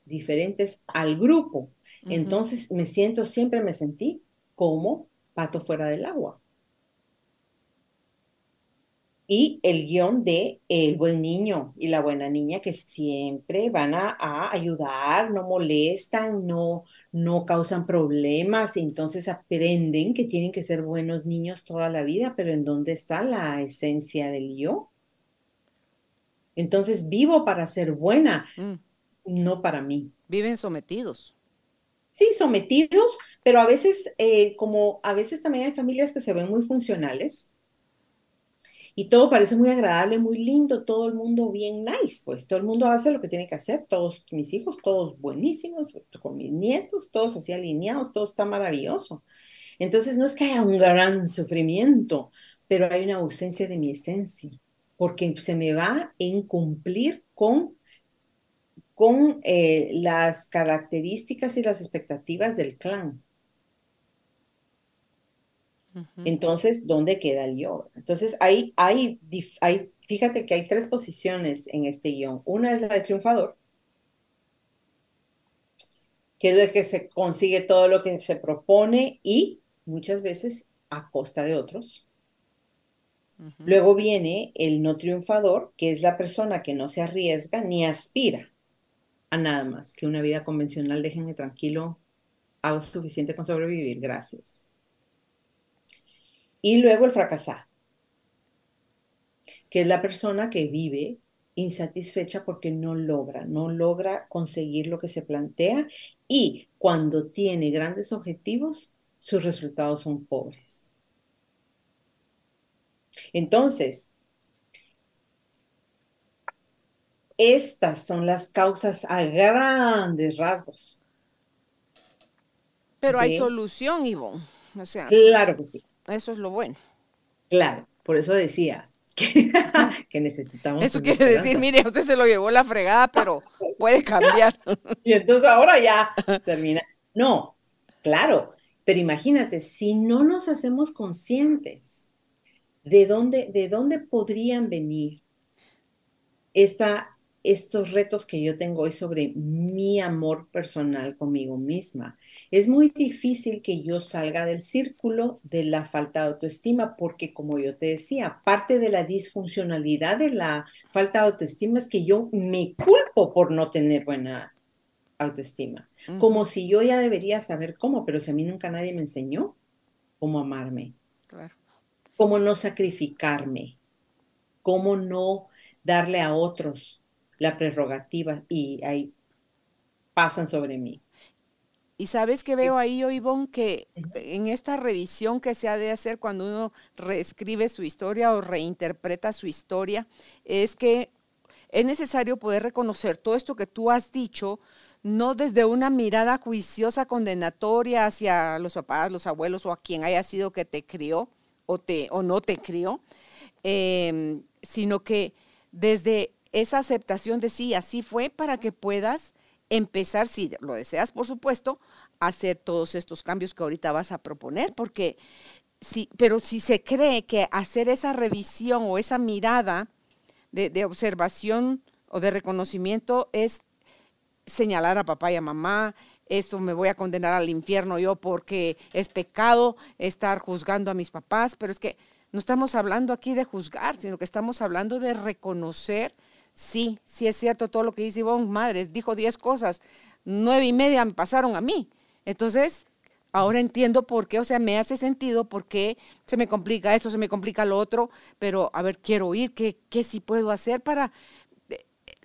diferentes al grupo. Entonces me siento, siempre me sentí como pato fuera del agua y el guion de El buen niño y la buena niña que siempre van a, ayudar, no molestan, no, no causan problemas, entonces aprenden que tienen que ser buenos niños toda la vida, pero ¿en dónde está la esencia del yo? Entonces vivo para ser buena, mm. no para mí. Viven sometidos. Sí, sometidos, pero a veces, eh, como a veces también hay familias que se ven muy funcionales, y todo parece muy agradable, muy lindo, todo el mundo bien nice, pues todo el mundo hace lo que tiene que hacer, todos mis hijos, todos buenísimos, con mis nietos, todos así alineados, todo está maravilloso. Entonces no es que haya un gran sufrimiento, pero hay una ausencia de mi esencia, porque se me va en cumplir con, con eh, las características y las expectativas del clan. Entonces, ¿dónde queda el yo? Entonces, hay, hay, hay, fíjate que hay tres posiciones en este guion. Una es la de triunfador, que es el que se consigue todo lo que se propone y muchas veces a costa de otros. Luego viene el no triunfador, que es la persona que no se arriesga ni aspira a nada más que una vida convencional. Déjenme tranquilo, hago suficiente con sobrevivir, gracias. Y luego el fracasado, que es la persona que vive insatisfecha porque no logra, no logra conseguir lo que se plantea y cuando tiene grandes objetivos, sus resultados son pobres. Entonces, estas son las causas a grandes rasgos. Pero hay solución, Ivonne. O sea, claro que sí. Eso es lo bueno. Claro, por eso decía que, necesitamos. Eso quiere decir, mire, usted se lo llevó la fregada, pero puede cambiar. y entonces ahora ya termina. No, claro, pero imagínate, si no nos hacemos conscientes de dónde, de dónde podrían venir esta estos retos que yo tengo hoy sobre mi amor personal conmigo misma. Es muy difícil que yo salga del círculo de la falta de autoestima porque, como yo te decía, parte de la disfuncionalidad de la falta de autoestima es que yo me culpo por no tener buena autoestima. Como si yo ya debería saber cómo, pero si a mí nunca nadie me enseñó cómo amarme. Cómo no sacrificarme. Cómo no darle a otros la prerrogativa y ahí pasan sobre mí. Y sabes que veo ahí, Ivonne, que en esta revisión que se ha de hacer cuando uno reescribe su historia o reinterpreta su historia, es que es necesario poder reconocer todo esto que tú has dicho, no desde una mirada juiciosa, condenatoria hacia los papás, los abuelos o a quien haya sido que te crió o, te, o no te crió, em, sino que desde esa aceptación de sí, así fue, para que puedas empezar, si lo deseas, por supuesto, hacer todos estos cambios que ahorita vas a proponer, porque si, pero si se cree que hacer esa revisión o esa mirada de, de observación o de reconocimiento es señalar a papá y a mamá, eso me voy a condenar al infierno yo porque es pecado estar juzgando a mis papás, pero es que no estamos hablando aquí de juzgar, sino que estamos hablando de reconocer Sí, sí es cierto todo lo que dice Ivonne, madres, dijo diez cosas, nueve y media me pasaron a mí. Entonces, ahora entiendo por qué, o sea, me hace sentido por qué se me complica esto, se me complica lo otro, pero a ver, quiero oír qué, qué sí puedo hacer para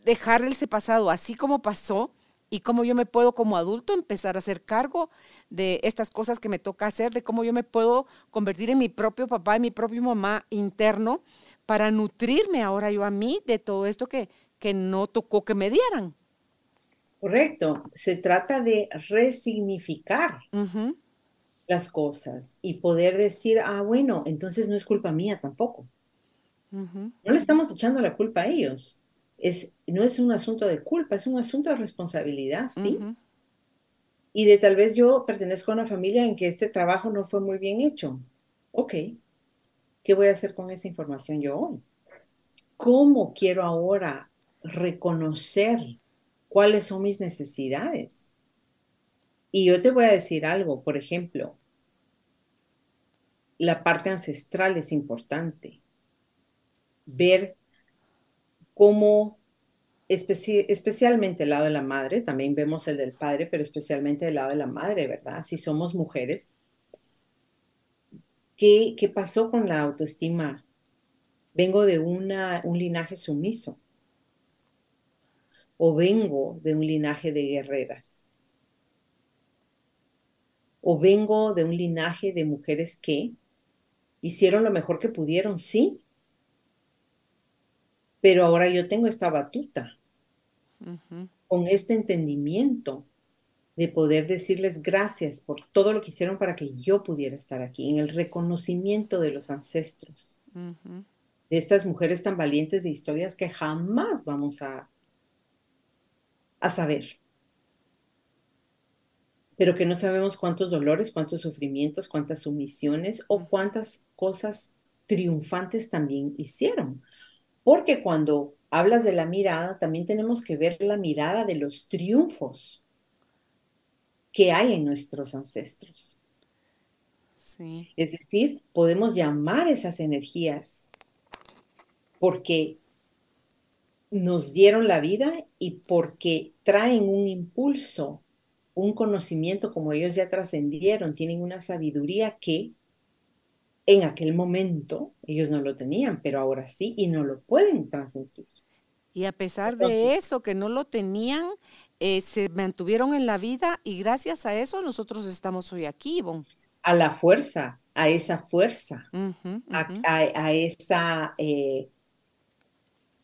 dejar ese pasado así como pasó y cómo yo me puedo como adulto empezar a hacer cargo de estas cosas que me toca hacer, de cómo yo me puedo convertir en mi propio papá, en mi propio mamá interno, para nutrirme ahora yo a mí de todo esto que, que no tocó que me dieran. Correcto, se trata de resignificar las cosas y poder decir, ah, bueno, entonces no es culpa mía tampoco. No le estamos echando la culpa a ellos. Es, no es un asunto de culpa, es un asunto de responsabilidad, ¿sí? Y de tal vez yo pertenezco a una familia en que este trabajo no fue muy bien hecho. Ok, ¿qué voy a hacer con esa información yo hoy? ¿Cómo quiero ahora reconocer cuáles son mis necesidades? Y yo te voy a decir algo, por ejemplo, la parte ancestral es importante. Ver cómo especialmente el lado de la madre, también vemos el del padre, pero especialmente el lado de la madre, ¿verdad? Si somos mujeres, ¿qué, qué pasó con la autoestima? Vengo de una, un linaje sumiso o vengo de un linaje de guerreras o vengo de un linaje de mujeres que hicieron lo mejor que pudieron, sí, pero ahora yo tengo esta batuta. Con este entendimiento de poder decirles gracias por todo lo que hicieron para que yo pudiera estar aquí, en el reconocimiento de los ancestros, de estas mujeres tan valientes de historias que jamás vamos a, a saber, pero que no sabemos cuántos dolores, cuántos sufrimientos, cuántas sumisiones o cuántas cosas triunfantes también hicieron. Porque cuando hablas de la mirada, también tenemos que ver la mirada de los triunfos que hay en nuestros ancestros. Es decir, podemos llamar esas energías porque nos dieron la vida y porque traen un impulso, un conocimiento como ellos ya trascendieron, tienen una sabiduría que en aquel momento ellos no lo tenían, pero ahora sí y no lo pueden transmitir. Y a pesar de eso, que no lo tenían, eh, se mantuvieron en la vida y gracias a eso nosotros estamos hoy aquí, Ivonne. A la fuerza, a esa fuerza, A, esa eh,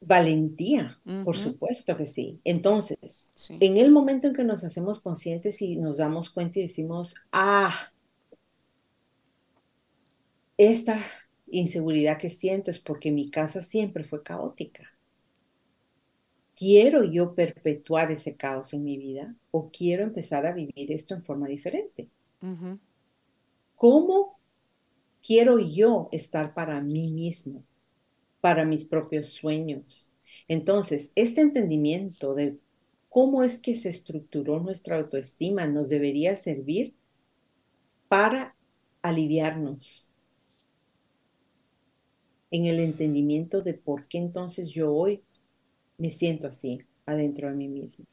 valentía, por supuesto que sí. Entonces, en el momento en que nos hacemos conscientes y nos damos cuenta y decimos, ah, esta inseguridad que siento es porque mi casa siempre fue caótica. ¿Quiero yo perpetuar ese caos en mi vida o quiero empezar a vivir esto en forma diferente? ¿Cómo quiero yo estar para mí mismo, para mis propios sueños? Entonces, este entendimiento de cómo es que se estructuró nuestra autoestima nos debería servir para aliviarnos, en el entendimiento de por qué entonces yo hoy me siento así adentro de mí mismo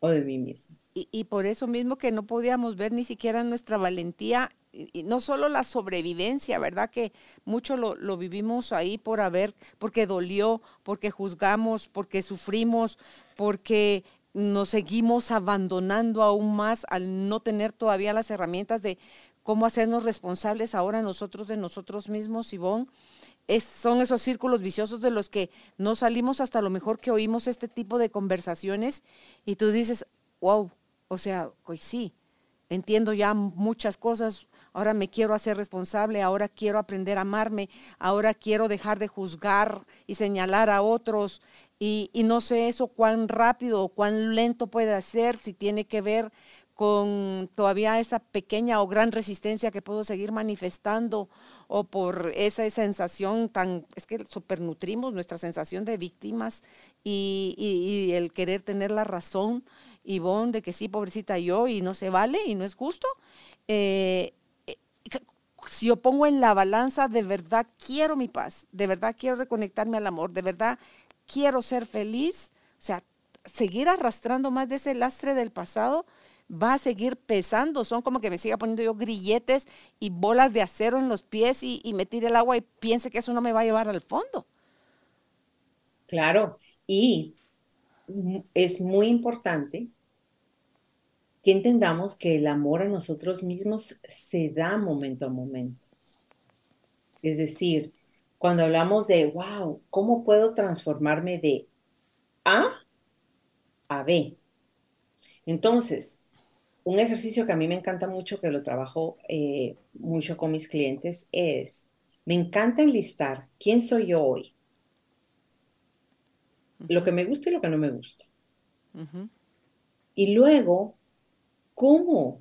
o de mí mismo. Y, por eso mismo que no podíamos ver ni siquiera nuestra valentía, y, no solo la sobrevivencia, ¿verdad? Que mucho lo, vivimos ahí por haber, porque dolió, porque juzgamos, porque sufrimos, porque nos seguimos abandonando aún más al no tener todavía las herramientas de cómo hacernos responsables ahora nosotros de nosotros mismos, Ivonne son esos círculos viciosos de los que no salimos hasta lo mejor que oímos este tipo de conversaciones y tú dices, wow, o sea, pues sí, entiendo ya muchas cosas, ahora me quiero hacer responsable, ahora quiero aprender a amarme, ahora quiero dejar de juzgar y señalar a otros y, y no sé eso cuán rápido o cuán lento puede ser, si tiene que ver con todavía esa pequeña o gran resistencia que puedo seguir manifestando o por esa sensación tan, es que supernutrimos nuestra sensación de víctimas y, el querer tener la razón, Ivonne, de que sí, pobrecita yo y no se vale y no es justo. Eh, eh, si yo pongo en la balanza, de verdad quiero mi paz, de verdad quiero reconectarme al amor, de verdad quiero ser feliz, o sea, seguir arrastrando más de ese lastre del pasado, va a seguir pesando. Son como que me siga poniendo yo grilletes y bolas de acero en los pies y, y me tire el agua y piense que eso no me va a llevar al fondo. Claro, y es muy importante que entendamos que el amor a nosotros mismos se da momento a momento. Es decir, cuando hablamos de, wow, ¿cómo puedo transformarme de A a B? Entonces, un ejercicio que a mí me encanta mucho, que lo trabajo eh, mucho con mis clientes, es, me encanta enlistar quién soy yo hoy, lo que me gusta y lo que no me gusta. Y luego, ¿cómo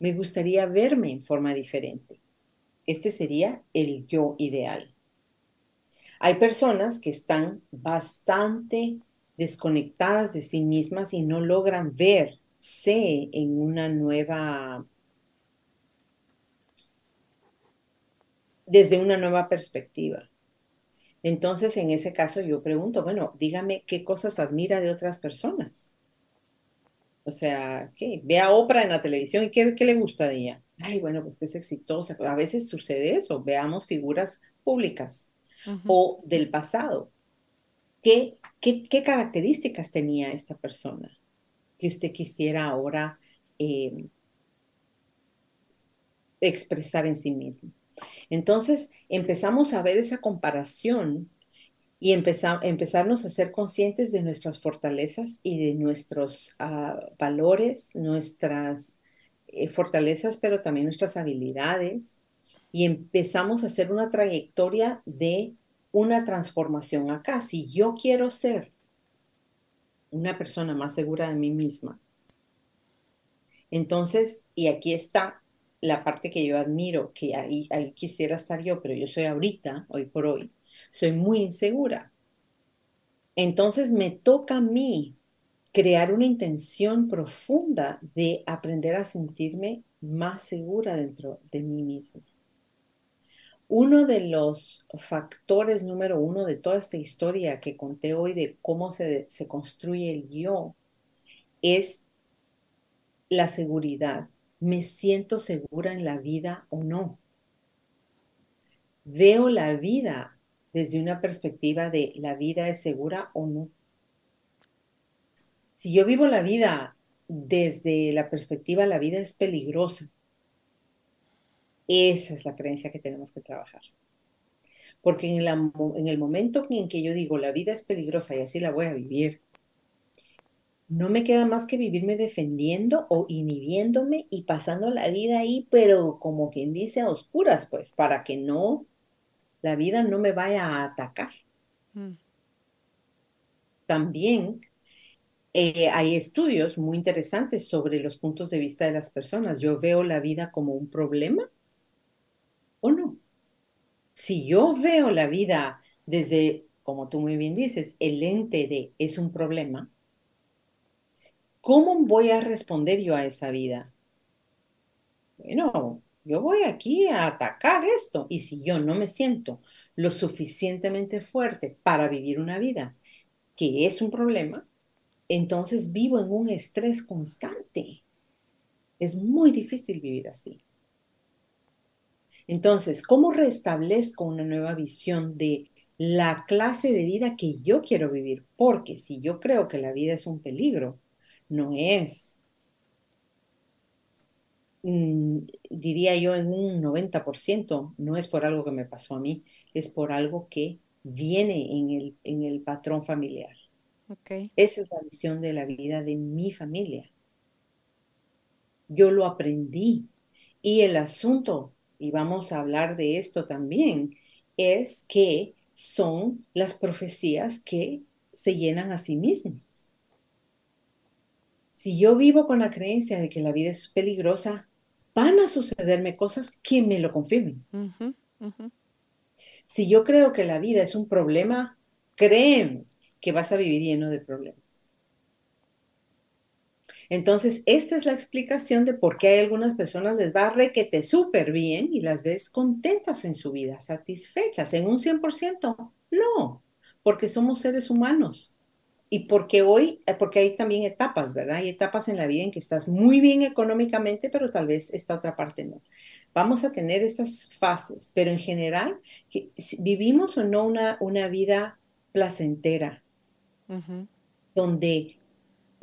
me gustaría verme en forma diferente? Este sería el yo ideal. Hay personas que están bastante desconectadas de sí mismas y no logran verse en una nueva, desde una nueva perspectiva. Entonces, en ese caso, yo pregunto, bueno, dígame qué cosas admira de otras personas. O sea, ¿qué? Ve a Oprah en la televisión y ¿qué, qué le gusta de ella? Ay, bueno, pues que es exitosa. A veces sucede eso. Veamos figuras públicas o del pasado. ¿Qué, qué, qué características tenía esta persona que usted quisiera ahora eh, expresar en sí mismo? Entonces empezamos a ver esa comparación y empezarnos a ser conscientes de nuestras fortalezas y de nuestros ah, valores, nuestras eh, fortalezas, pero también nuestras habilidades. Y empezamos a hacer una trayectoria de una transformación acá. Si yo quiero ser una persona más segura de mí misma, entonces, y aquí está la parte que yo admiro, que ahí, ahí quisiera estar yo, pero yo soy ahorita, hoy por hoy, soy muy insegura. Entonces me toca a mí crear una intención profunda de aprender a sentirme más segura dentro de mí misma. Uno de los factores número uno de toda esta historia que conté hoy de cómo se, se construye el yo es la seguridad ¿Me siento segura en la vida o no? ¿Veo la vida desde una perspectiva de la vida es segura o no? Si yo vivo la vida desde la perspectiva la vida es peligrosa, esa es la creencia que tenemos que trabajar. Porque en, en el momento en que yo digo la vida es peligrosa y así la voy a vivir, no me queda más que vivirme defendiendo o inhibiéndome y pasando la vida ahí, pero como quien dice a oscuras, pues, para que no, la vida no me vaya a atacar. Mm. También eh, hay estudios muy interesantes sobre los puntos de vista de las personas. Yo veo la vida como un problema. Si yo veo la vida desde, como tú muy bien dices, el ente de es un problema, ¿Cómo voy a responder yo a esa vida? Bueno, yo voy aquí a atacar esto y si yo no me siento lo suficientemente fuerte para vivir una vida que es un problema, entonces vivo en un estrés constante. Es muy difícil vivir así. Entonces, ¿cómo restablezco una nueva visión de la clase de vida que yo quiero vivir? Porque si yo creo que la vida es un peligro, no es, mm, diría yo, en un 90%, no es por algo que me pasó a mí, es por algo que viene en el, en el patrón familiar. Okay. Esa es la visión de la vida de mi familia. Yo lo aprendí. Y el asunto, y vamos a hablar de esto también, es que son las profecías que se llenan a sí mismas. Si yo vivo con la creencia de que la vida es peligrosa, van a sucederme cosas que me lo confirmen. Si yo creo que la vida es un problema, creen que vas a vivir lleno de problemas. Entonces, esta es la explicación de por qué hay algunas personas les va a requete súper bien y las ves contentas en su vida, satisfechas. En un 100%, no, porque somos seres humanos y porque hoy, eh, porque hay también etapas, ¿verdad? Hay etapas en la vida en que estás muy bien económicamente, pero tal vez esta otra parte no. Vamos a tener estas fases, pero en general, vivimos o no una, una vida placentera, donde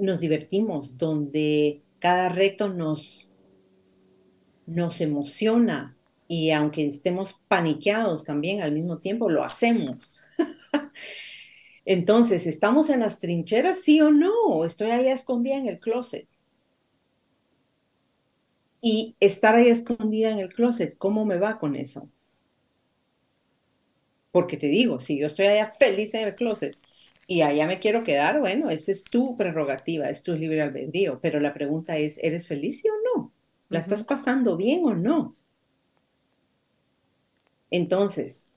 nos divertimos, donde cada reto nos, nos emociona y aunque estemos paniqueados también al mismo tiempo, lo hacemos. Entonces, ¿estamos en las trincheras, sí o no? Estoy ahí escondida en el closet. Y estar ahí escondida en el closet, ¿cómo me va con eso? Porque te digo, si yo estoy allá feliz en el closet y allá me quiero quedar, bueno, esa es tu prerrogativa, es tu libre albedrío. Pero la pregunta es, ¿eres feliz o no? ¿La estás pasando bien o no? Entonces,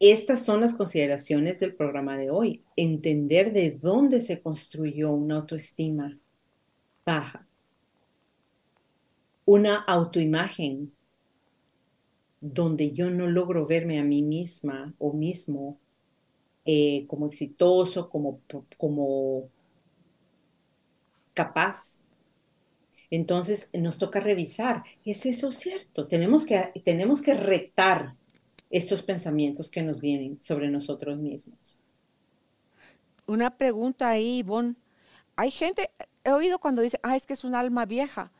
estas son las consideraciones del programa de hoy. Entender de dónde se construyó una autoestima baja, una autoimagen donde yo no logro verme a mí misma o mismo eh, como exitoso, como, como capaz. Entonces nos toca revisar, ¿es eso cierto? Tenemos que, tenemos que retar estos pensamientos que nos vienen sobre nosotros mismos. Una pregunta ahí, Ivonne. Hay gente, he oído cuando dice, ah, es que es un alma vieja.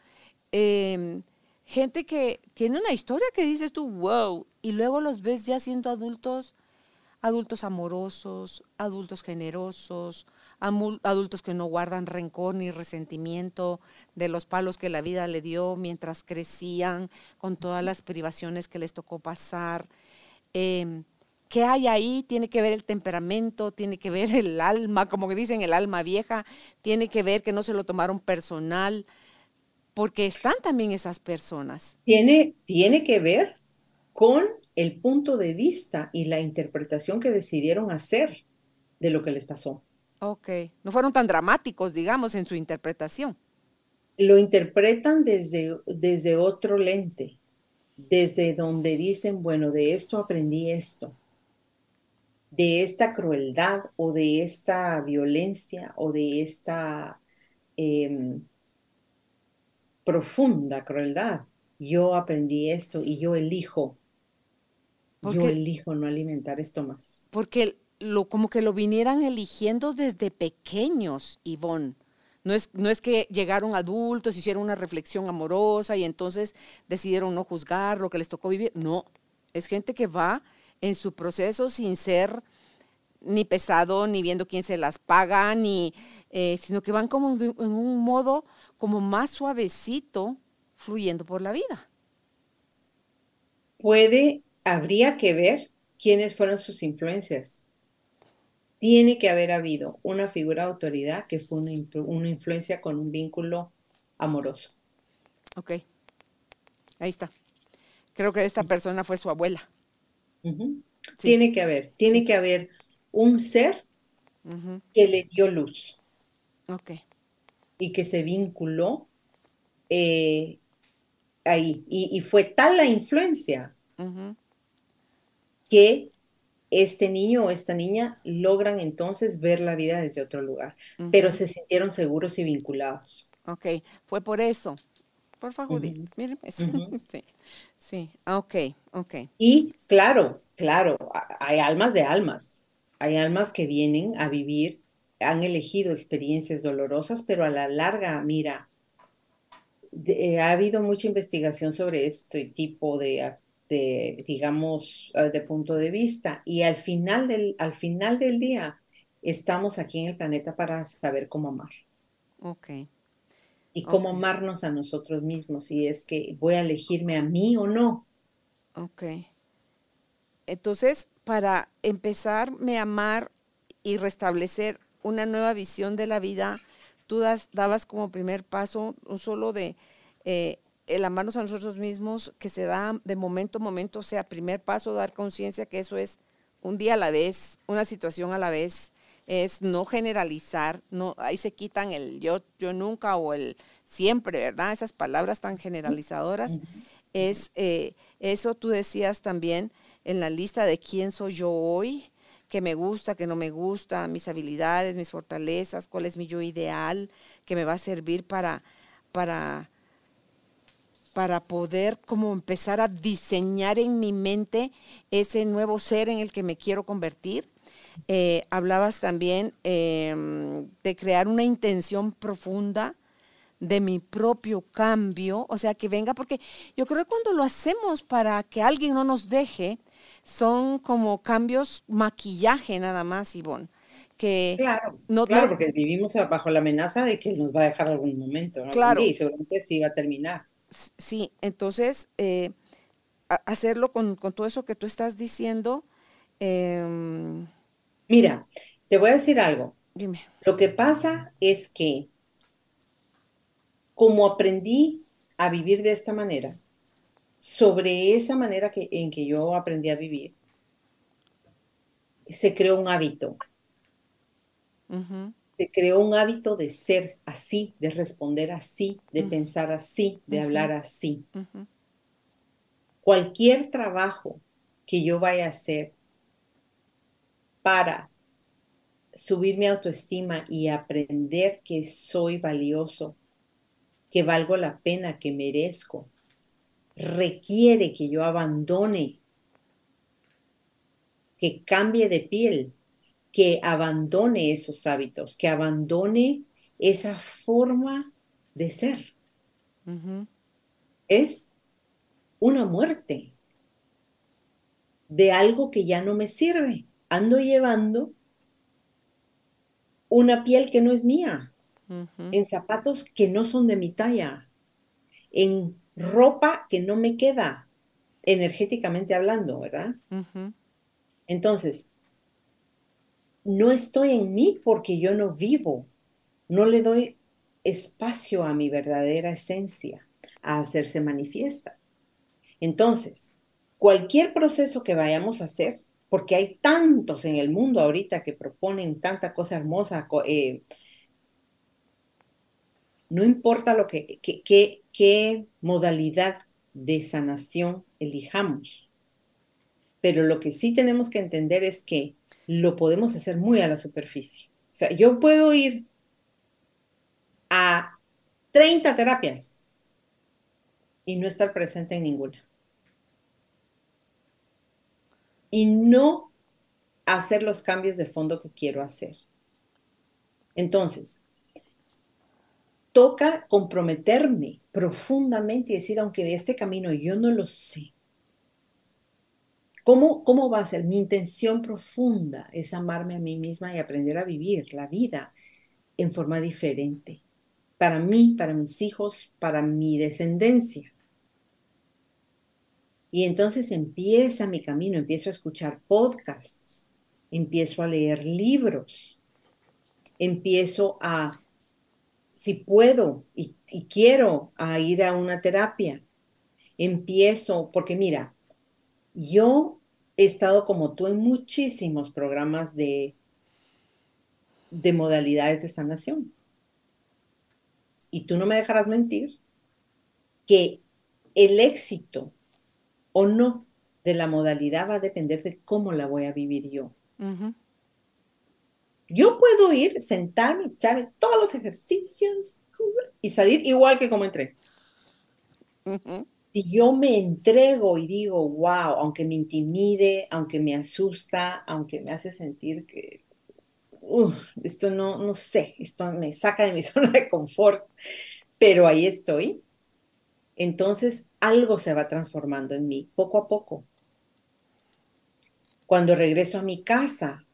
Em, gente que tiene una historia que dices tú, wow, y luego los ves ya siendo adultos, adultos amorosos, adultos generosos, adultos que no guardan rencor ni resentimiento de los palos que la vida le dio mientras crecían, con todas las privaciones que les tocó pasar. Em, ¿Qué hay ahí? Tiene que ver el temperamento, tiene que ver el alma, como que dicen el alma vieja, tiene que ver que no se lo tomaron personal, porque están también esas personas. Tiene, tiene que ver con el punto de vista y la interpretación que decidieron hacer de lo que les pasó. Ok, no fueron tan dramáticos, digamos, en su interpretación. Lo interpretan desde, desde otro lente, desde donde dicen, bueno, de esto aprendí esto, de esta crueldad o de esta violencia o de esta em, profunda crueldad, yo aprendí esto y yo elijo, yo elijo no alimentar esto más. Porque lo, como que lo vinieran eligiendo desde pequeños, Ivonne. No es, no es que llegaron adultos, hicieron una reflexión amorosa y entonces decidieron no juzgar lo que les tocó vivir. No, es gente que va en su proceso sin ser ni pesado, ni viendo quién se las paga, ni, eh, sino que van como en un modo como más suavecito, fluyendo por la vida. Puede, habría que ver quiénes fueron sus influencias tiene que haber habido una figura de autoridad que fue una, influencia con un vínculo amoroso. Ok, ahí está. Creo que esta persona fue su abuela. Tiene que haber, tiene que haber un ser que le dio luz. Ok. Y que se vinculó eh, ahí. Y, fue tal la influencia que este niño o esta niña logran entonces ver la vida desde otro lugar, pero se sintieron seguros y vinculados. Ok, fue por eso. Por favor, miren eso. sí, sí, ok, ok. Y claro, claro, hay almas de almas. Hay almas que vienen a vivir, han elegido experiencias dolorosas, pero a la larga, mira, eh, ha habido mucha investigación sobre este tipo de de, digamos, eh, de punto de vista. Y al final, del, al final del día, estamos aquí en el planeta para saber cómo amar. Ok. Y cómo amarnos a nosotros mismos. Y es que voy a elegirme a mí o no. Ok. Entonces, para empezarme a amar y restablecer una nueva visión de la vida, tú dabas como primer paso no solo de eh, el amarnos a nosotros mismos, que se da de momento a momento, o sea, primer paso, dar conciencia que eso es un día a la vez, una situación a la vez, es no generalizar, no, ahí se quitan el yo, yo nunca o el siempre, ¿verdad? Esas palabras tan generalizadoras. Es eh, eso tú decías también en la lista de quién soy yo hoy, qué me gusta, qué no me gusta, mis habilidades, mis fortalezas, cuál es mi yo ideal que me va a servir para, para, para poder como empezar a diseñar en mi mente ese nuevo ser en el que me quiero convertir. Eh, hablabas también em, de crear una intención profunda de mi propio cambio, o sea, que venga, porque yo creo que cuando lo hacemos para que alguien no nos deje, son como cambios maquillaje nada más, Ivonne. Que claro, no, claro, porque vivimos bajo la amenaza de que nos va a dejar algún momento, ¿no? Claro. Y seguramente sí va a terminar. Sí, entonces, eh, hacerlo con, todo eso que tú estás diciendo. Em, Mira, te voy a decir algo. Dime. Lo que pasa es que como aprendí a vivir de esta manera, sobre esa manera que, en que yo aprendí a vivir, se creó un hábito. Se creó un hábito de ser así, de responder así, de pensar así, de hablar así. Cualquier trabajo que yo vaya a hacer para subir mi autoestima y aprender que soy valioso, que valgo la pena, que merezco, requiere que yo abandone, que cambie de piel, que abandone esos hábitos, que abandone esa forma de ser. Es una muerte de algo que ya no me sirve. Ando llevando una piel que no es mía, en zapatos que no son de mi talla, en ropa que no me queda, energéticamente hablando, ¿verdad? Entonces, no estoy en mí porque yo no vivo, no le doy espacio a mi verdadera esencia, a hacerse manifiesta. Entonces, cualquier proceso que vayamos a hacer, porque hay tantos en el mundo ahorita que proponen tanta cosa hermosa, eh, no importa lo que, qué modalidad de sanación elijamos, pero lo que sí tenemos que entender es que lo podemos hacer muy a la superficie. O sea, yo puedo ir a 30 terapias y no estar presente en ninguna. Y no hacer los cambios de fondo que quiero hacer. Entonces, toca comprometerme profundamente y decir, aunque de este camino yo no lo sé, ¿cómo, ¿cómo va a ser? Mi intención profunda es amarme a mí misma y aprender a vivir la vida en forma diferente, para mí, para mis hijos, para mi descendencia. Y entonces empieza mi camino, empiezo a escuchar podcasts, empiezo a leer libros, empiezo a si puedo y, quiero ir a una terapia, empiezo, porque mira, yo he estado como tú en muchísimos programas de, de modalidades de sanación. Y tú no me dejarás mentir que el éxito o no de la modalidad va a depender de cómo la voy a vivir yo. Yo puedo ir, sentarme, echar todos los ejercicios y salir igual que como entré. Si yo me entrego y digo, wow, aunque me intimide, aunque me asusta, aunque me hace sentir que esto no, no sé, esto me saca de mi zona de confort, pero ahí estoy, entonces algo se va transformando en mí, poco a poco. Cuando regreso a mi casa,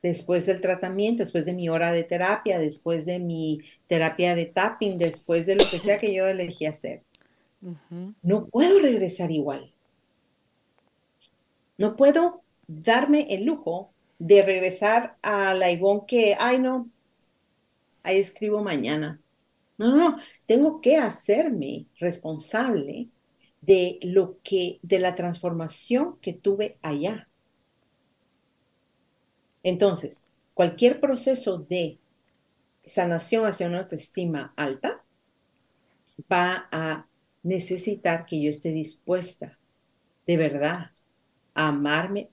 después del tratamiento, después de mi hora de terapia, después de mi terapia de tapping, después de lo que sea que yo elegí hacer. No puedo regresar igual. No puedo darme el lujo de regresar a la que, ay no, ahí escribo mañana. No, no, no, tengo que hacerme responsable de lo que, de la transformación que tuve allá. Entonces, cualquier proceso de sanación hacia una autoestima alta va a necesitar que yo esté dispuesta de verdad a amarme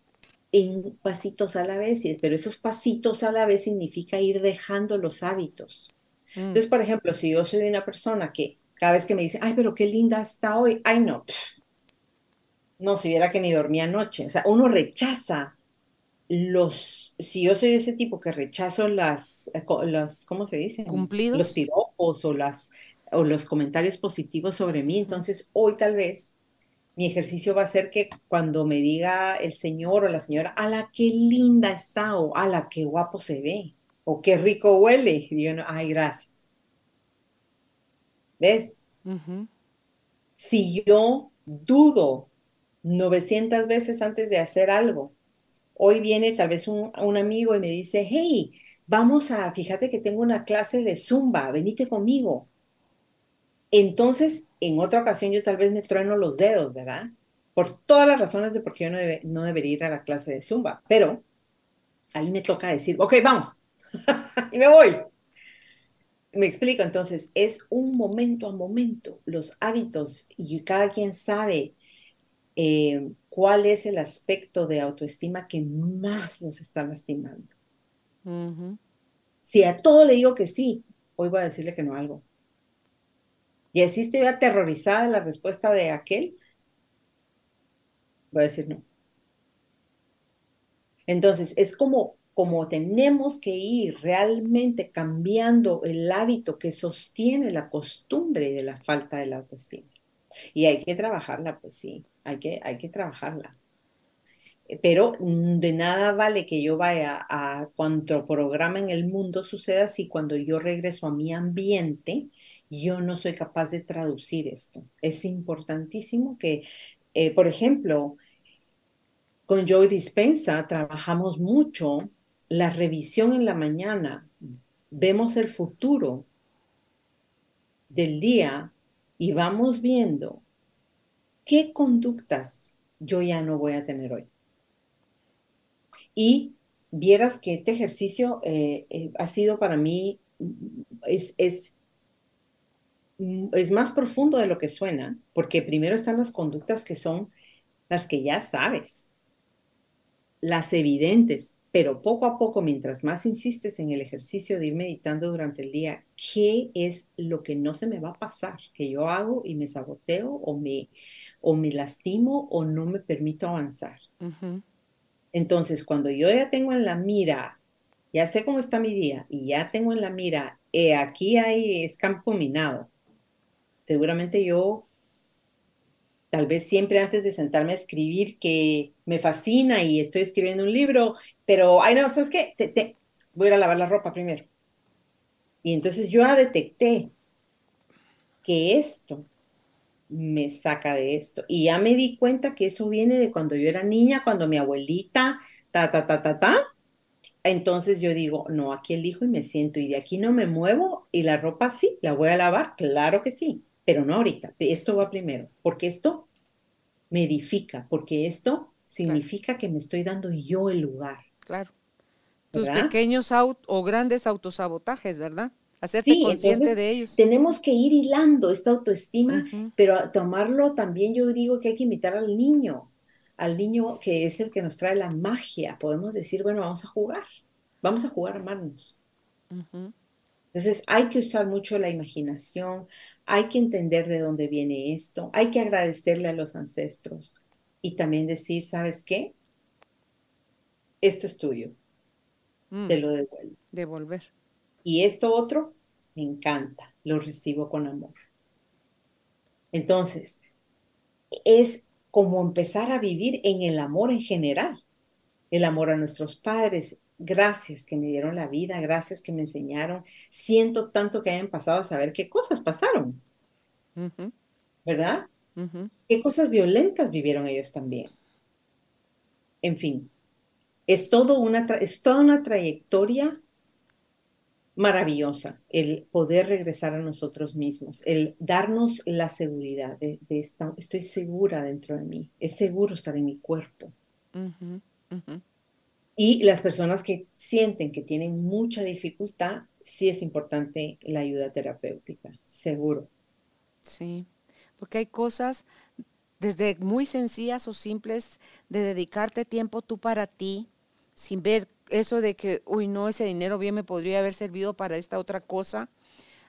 en pasitos a la vez, pero esos pasitos a la vez significa ir dejando los hábitos. Mm. Entonces, por ejemplo, si yo soy una persona que cada vez que me dice, ay, pero qué linda está hoy, ay, no, no, si viera que ni dormía anoche. O sea, uno rechaza los, si yo soy ese tipo que rechazo las, eh, las ¿cómo se dice? Cumplidos. Los piropos o, las, o los comentarios positivos sobre mí. Entonces, hoy tal vez mi ejercicio va a ser que cuando me diga el señor o la señora, a la qué linda está o a la qué guapo se ve o qué rico huele, digo, ay, gracias. ¿Ves? Si yo dudo 900 veces antes de hacer algo. Hoy viene tal vez un, amigo y me dice, hey, vamos a, fíjate que tengo una clase de zumba, venite conmigo. Entonces, en otra ocasión yo tal vez me trueno los dedos, ¿verdad? Por todas las razones de por qué yo no, no debería ir a la clase de zumba. Pero ahí me toca decir, ok, vamos. y me voy. Me explico, entonces, es un momento a momento, los hábitos, y cada quien sabe eh, cuál es el aspecto de autoestima que más nos está lastimando. Si a todo le digo que sí, hoy voy a decirle que no algo. Y así estoy aterrorizada de la respuesta de aquel, voy a decir no. Entonces, es como, como tenemos que ir realmente cambiando el hábito que sostiene la costumbre de la falta de la autoestima. Y hay que trabajarla, pues sí hay que, hay que trabajarla. Pero mm, de nada vale que yo vaya a cuanto programa en el mundo suceda si cuando yo regreso a mi ambiente, yo no soy capaz de traducir esto. Es importantísimo que, eh, por ejemplo, con Joy Dispensa trabajamos mucho la revisión en la mañana. Vemos el futuro del día y vamos viendo ¿qué conductas yo ya no voy a tener hoy? Y vieras que este ejercicio eh, eh, ha sido para mí, es, es, es más profundo de lo que suena, porque primero están las conductas que son las que ya sabes, las evidentes, pero poco a poco, mientras más insistes en el ejercicio de ir meditando durante el día, ¿qué es lo que no se me va a pasar? Que yo hago y me saboteo o me, o me lastimo o no me permito avanzar. Entonces, cuando yo ya tengo en la mira, ya sé cómo está mi día y ya tengo en la mira, eh, aquí hay, es campo minado. Seguramente yo, tal vez siempre antes de sentarme a escribir, que me fascina y estoy escribiendo un libro, pero, ay, no, ¿sabes qué? Te, voy a ir a lavar la ropa primero. Y entonces yo ya detecté que esto me saca de esto. Y ya me di cuenta que eso viene de cuando yo era niña, cuando mi abuelita, ta, ta, ta, ta, ta. Entonces yo digo, no, aquí elijo y me siento y de aquí no me muevo y la ropa sí, la voy a lavar, claro que sí, pero no ahorita, esto va primero, porque esto me edifica, porque esto significa que me estoy dando yo el lugar. Claro. Tus pequeños o grandes autosabotajes, ¿verdad? hacerte consciente de ellos. Tenemos que ir hilando esta autoestima, pero tomarlo también yo digo que hay que invitar al niño, al niño que es el que nos trae la magia. Podemos decir, bueno, vamos a jugar, vamos a jugar a amarnos. Entonces hay que usar mucho la imaginación, hay que entender de dónde viene esto, hay que agradecerle a los ancestros y también decir, ¿sabes qué? Esto es tuyo. Mm. Te lo devuelvo. Devolver. Y esto otro, me encanta, lo recibo con amor. Entonces, es como empezar a vivir en el amor en general, el amor a nuestros padres. Gracias que me dieron la vida, gracias que me enseñaron. Siento tanto que hayan pasado a saber qué cosas pasaron, ¿verdad? ¿Qué cosas violentas vivieron ellos también? En fin, es, todo una es toda una trayectoria maravillosa el poder regresar a nosotros mismos, el darnos la seguridad de, esta, estoy segura dentro de mí, es seguro estar en mi cuerpo. Y las personas que sienten que tienen mucha dificultad, sí es importante la ayuda terapéutica, seguro. Sí, porque hay cosas desde muy sencillas o simples de dedicarte tiempo tú para ti, sin ver eso de que, uy, no, ese dinero bien me podría haber servido para esta otra cosa.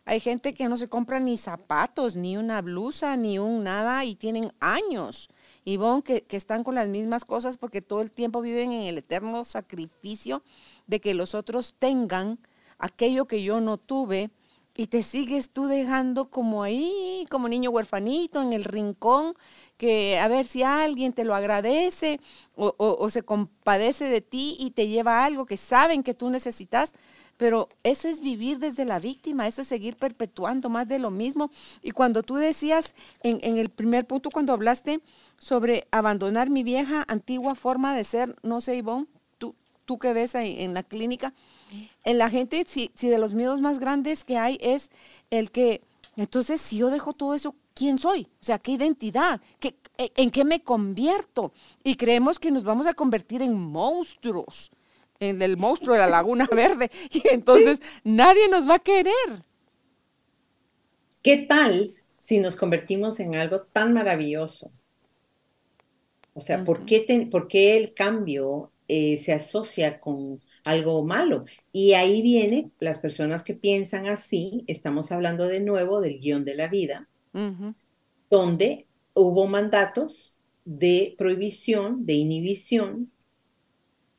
Hay gente que no se compra ni zapatos, ni una blusa, ni un nada y tienen años. Y que, que están con las mismas cosas porque todo el tiempo viven en el eterno sacrificio de que los otros tengan aquello que yo no tuve y te sigues tú dejando como ahí, como niño huerfanito en el rincón, que a ver si alguien te lo agradece o, se compadece de ti y te lleva algo que saben que tú necesitas. Pero eso es vivir desde la víctima, eso es seguir perpetuando más de lo mismo. Y cuando tú decías en, en el primer punto, cuando hablaste sobre abandonar mi vieja antigua forma de ser, no sé, Ivonne, tú, tú que ves ahí en la clínica, en la gente, si, si de los miedos más grandes que hay es el que, entonces, si yo dejo todo eso, ¿quién soy? O sea, ¿qué identidad? ¿Qué, ¿En qué me convierto? Y creemos que nos vamos a convertir en monstruos, en el monstruo de la Laguna Verde, y entonces nadie nos va a querer. ¿Qué tal si nos convertimos en algo tan maravilloso? O sea, ¿por, qué ¿por, qué el cambio eh, se asocia con algo malo. Y ahí viene las personas que piensan así, estamos hablando de nuevo del guion de la vida, donde hubo mandatos de prohibición, de inhibición.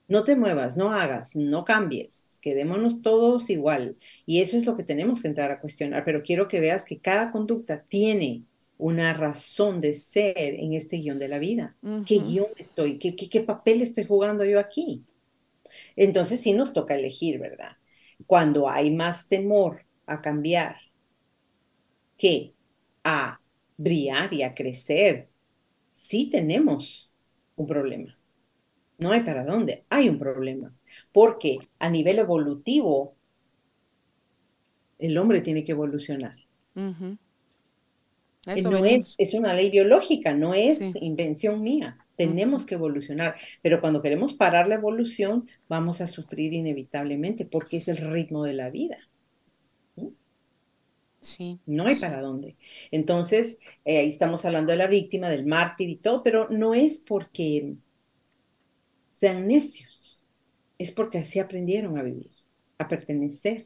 No te muevas, no hagas, no cambies, quedémonos todos igual. Y eso es lo que tenemos que entrar a cuestionar, pero quiero que veas que cada conducta tiene una razón de ser en este guion de la vida. ¿Qué guion estoy? ¿Qué, qué, qué papel estoy jugando yo aquí? Entonces sí nos toca elegir, ¿verdad? Cuando hay más temor a cambiar que a brillar y a crecer, sí tenemos un problema. No hay para dónde, hay un problema. Porque a nivel evolutivo, el hombre tiene que evolucionar. no es, es, una ley biológica, no es invención mía. Tenemos que evolucionar, pero cuando queremos parar la evolución, vamos a sufrir inevitablemente porque es el ritmo de la vida. Sí. No hay para dónde. Entonces, eh, ahí estamos hablando de la víctima, del mártir y todo, pero no es porque sean necios, es porque así aprendieron a vivir, a pertenecer,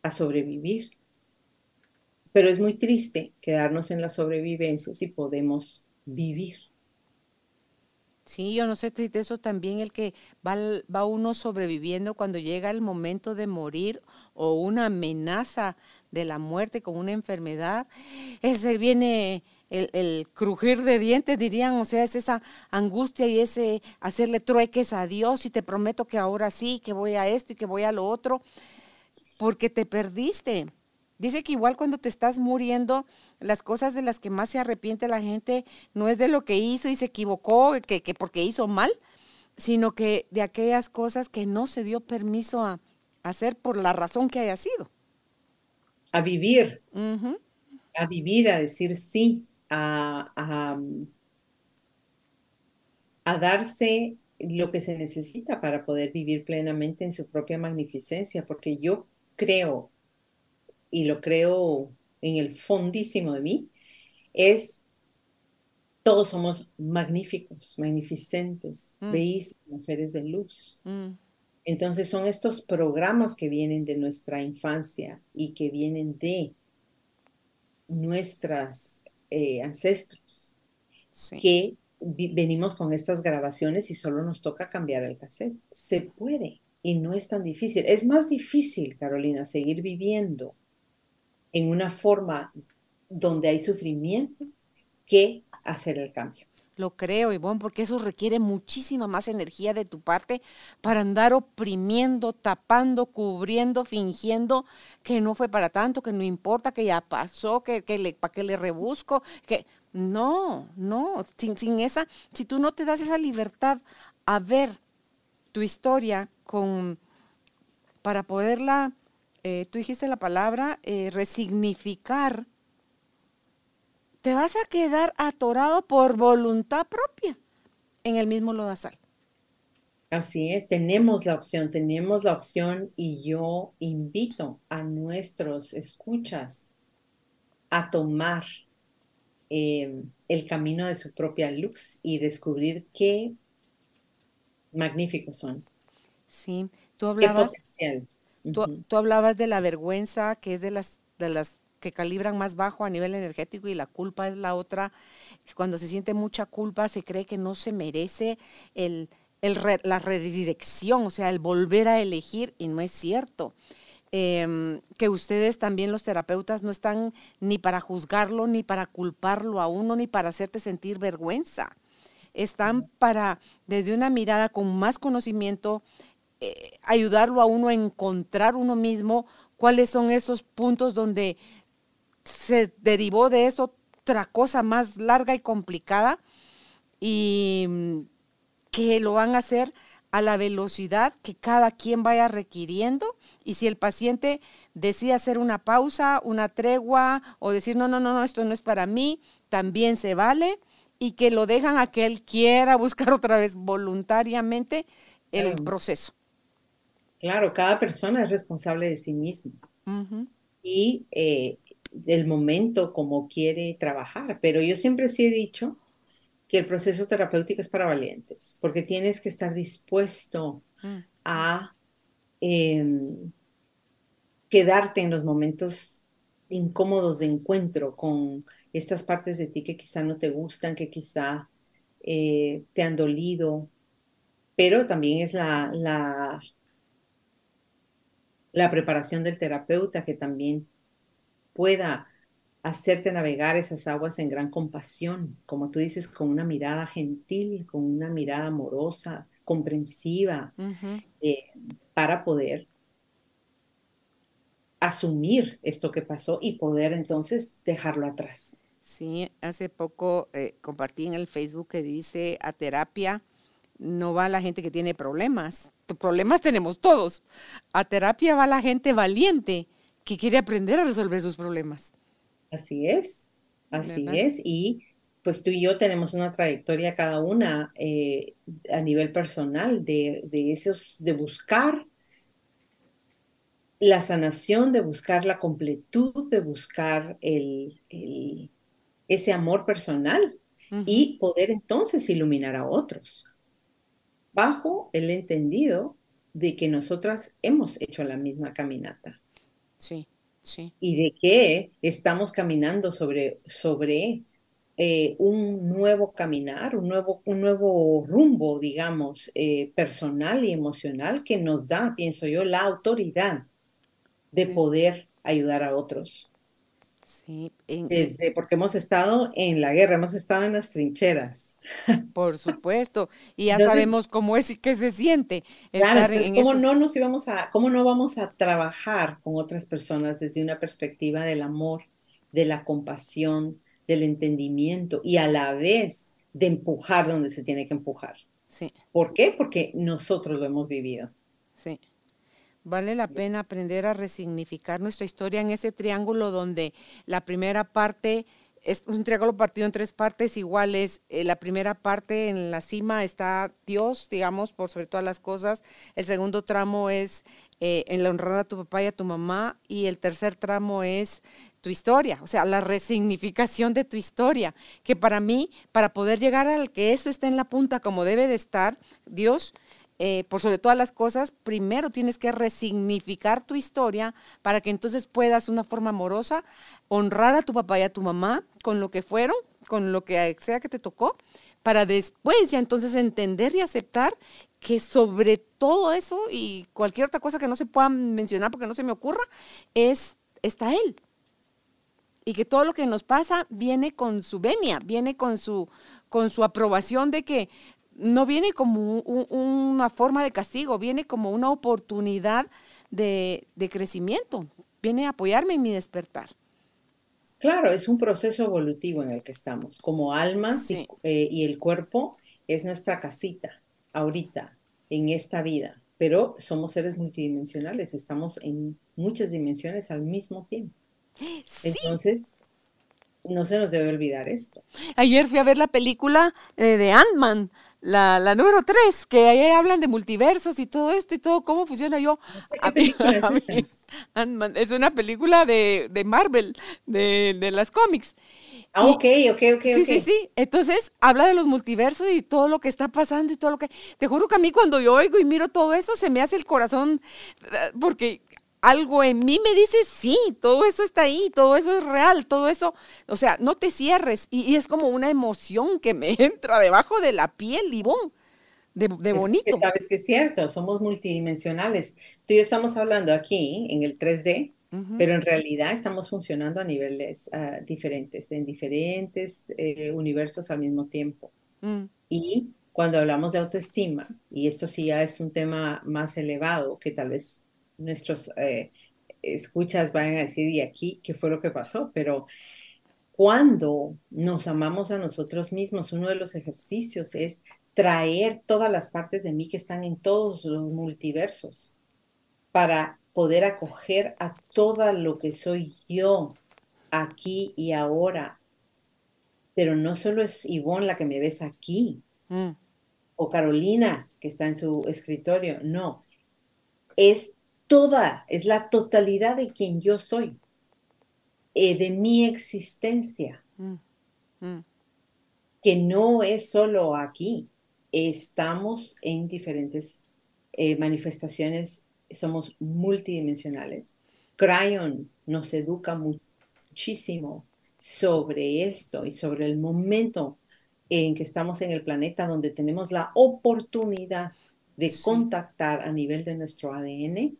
a sobrevivir. Pero es muy triste quedarnos en la sobrevivencia si podemos vivir. Sí, yo no sé si eso también el que va, va uno sobreviviendo cuando llega el momento de morir o una amenaza de la muerte con una enfermedad, ese viene el, el, crujir de dientes, dirían, o sea, es esa angustia y ese hacerle trueques a Dios y te prometo que ahora sí, que voy a esto y que voy a lo otro, porque te perdiste. Dice que igual cuando te estás muriendo, las cosas de las que más se arrepiente la gente no es de lo que hizo y se equivocó, que, porque hizo mal, sino que de aquellas cosas que no se dio permiso a, hacer por la razón que haya sido. A vivir, a vivir, a decir sí, a, a, a darse lo que se necesita para poder vivir plenamente en su propia magnificencia, porque yo creo, y lo creo en el fondísimo de mí, es todos somos magníficos, magnificentes, mm. bellísimos seres de luz. Mm. Entonces son estos programas que vienen de nuestra infancia y que vienen de nuestros eh, ancestros, que venimos con estas grabaciones y solo nos toca cambiar el cassette. Se puede y no es tan difícil. Es más difícil, Carolina, seguir viviendo en una forma donde hay sufrimiento que hacer el cambio. Lo creo, Ivonne, porque eso requiere muchísima más energía de tu parte para andar oprimiendo, tapando, cubriendo, fingiendo que no fue para tanto, que no importa, que ya pasó, que, que le, para que le rebusco, que no, no, sin, sin esa, si tú no te das esa libertad a ver tu historia con, para poderla eh, tú dijiste la palabra eh, resignificar, te vas a quedar atorado por voluntad propia en el mismo lodazal. Así es, tenemos la opción, tenemos la opción y yo invito a nuestros escuchas a tomar eh, el camino de su propia luz y descubrir qué magníficos son. Sí, tú hablabas, tú, tú, hablabas de la vergüenza, que es de las, de las que calibran más bajo a nivel energético y la culpa es la otra. Cuando se siente mucha culpa, se cree que no se merece el, el la redirección, o sea, el volver a elegir, y no es cierto. Em, que ustedes también los terapeutas no están ni para juzgarlo, ni para culparlo a uno, ni para hacerte sentir vergüenza. Están para, desde una mirada con más conocimiento, eh, ayudarlo a uno a encontrar uno mismo cuáles son esos puntos donde se derivó de eso otra cosa más larga y complicada y mm, que lo van a hacer a la velocidad que cada quien vaya requiriendo. Y si el paciente decide hacer una pausa, una tregua o decir no, no, no, no, esto no es para mí, también se vale. Y que lo dejan a que él quiera buscar otra vez voluntariamente el proceso. Claro, cada persona es responsable de sí misma. Y eh, del momento como quiere trabajar, pero yo siempre sí he dicho que el proceso terapéutico es para valientes, porque tienes que estar dispuesto mm. a em, quedarte en los momentos incómodos de encuentro con estas partes de ti que quizá no te gustan, que quizá eh, te han dolido, pero también es la, la, la preparación del terapeuta que también pueda hacerte navegar esas aguas en gran compasión, como tú dices, con una mirada gentil, con una mirada amorosa, comprensiva, eh, para poder asumir esto que pasó y poder entonces dejarlo atrás. Sí, hace poco eh, compartí en el Facebook que dice a terapia no va la gente que tiene problemas, problemas tenemos todos, a terapia va la gente valiente que quiere aprender a resolver sus problemas. Así es, así es. Y pues tú y yo tenemos una trayectoria cada una eh, a nivel personal de, esos, de buscar la sanación, de buscar la completud, de buscar el, ese amor personal y poder entonces iluminar a otros, bajo el entendido de que nosotras hemos hecho la misma caminata. Sí. Y de que estamos caminando sobre, sobre eh, un nuevo caminar, un nuevo, un nuevo rumbo, digamos, eh, personal y emocional que nos da, pienso yo, la autoridad de poder ayudar a otros. Desde, porque hemos estado en la guerra, hemos estado en las trincheras. Por supuesto, y ya sabemos cómo es y qué se siente. Claro, ¿cómo, no nos íbamos a, ¿cómo no vamos a trabajar con otras personas desde una perspectiva del amor, de la compasión, del entendimiento y a la vez de empujar donde se tiene que empujar? Sí. ¿Por qué? Porque nosotros lo hemos vivido. Sí. Vale la pena aprender a resignificar nuestra historia en ese triángulo donde la primera parte es un triángulo partido en tres partes iguales. Eh, la primera parte en la cima está Dios, digamos, por sobre todas las cosas. El segundo tramo es eh, en la honrar a tu papá y a tu mamá. Y el tercer tramo es tu historia, o sea, la resignificación de tu historia. Que para mí, para poder llegar al que eso esté en la punta como debe de estar, Dios eh, por sobre todas las cosas, primero tienes que resignificar tu historia para que entonces puedas, una forma amorosa, honrar a tu papá y a tu mamá con lo que fueron, con lo que sea que te tocó, para después ya entonces entender y aceptar que sobre todo eso y cualquier otra cosa que no se pueda mencionar porque no se me ocurra, es, está Él. Y que todo lo que nos pasa viene con su venia, viene con su, con su aprobación de que no viene como una forma de castigo, viene como una oportunidad de, crecimiento, viene a apoyarme en mi despertar. Claro, es un proceso evolutivo en el que estamos. Como alma y, eh, y, el cuerpo es nuestra casita ahorita, en esta vida, pero somos seres multidimensionales, estamos en muchas dimensiones al mismo tiempo. Entonces, no se nos debe olvidar esto. Ayer fui a ver la película eh, de Ant-Man la, la número tres, que ahí hablan de multiversos y todo esto y todo, cómo funciona yo. es, una película de, Marvel, de, las cómics. Ah, ok, ok, ok, sí, Sí, sí, Entonces habla de los multiversos y todo lo que está pasando y todo lo que... Te juro que a mí cuando yo oigo y miro todo eso, se me hace el corazón, eh, porque algo en mí me dice, sí, todo eso está ahí, todo eso es real, todo eso, o sea, no te cierres. Y, es como una emoción que me entra debajo de la piel, y de, de bonito. sabes que es cierto, somos multidimensionales. Tú y yo estamos hablando aquí en el 3D, pero en realidad estamos funcionando a niveles ah, diferentes, en diferentes eh, universos al mismo tiempo. Mm. Y cuando hablamos de autoestima, y esto sí ya es un tema más elevado, que tal vez nuestros eh, escuchas van a decir, ¿y aquí qué fue lo que pasó? Pero cuando nos amamos a nosotros mismos, uno de los ejercicios es traer todas las partes de mí que están en todos los multiversos para poder acoger a todo lo que soy yo aquí y ahora. Pero no solo es Ivonne la que me ves aquí, mm. o Carolina que está en su escritorio, no. Es toda, es la totalidad de quien yo soy, eh, de mi existencia, mm. Mm. que no es solo aquí. Estamos en diferentes eh, manifestaciones somos multidimensionales. Cryon nos educa muchísimo sobre esto y sobre el momento en que estamos en el planeta donde tenemos la oportunidad de contactar a nivel de nuestro ADN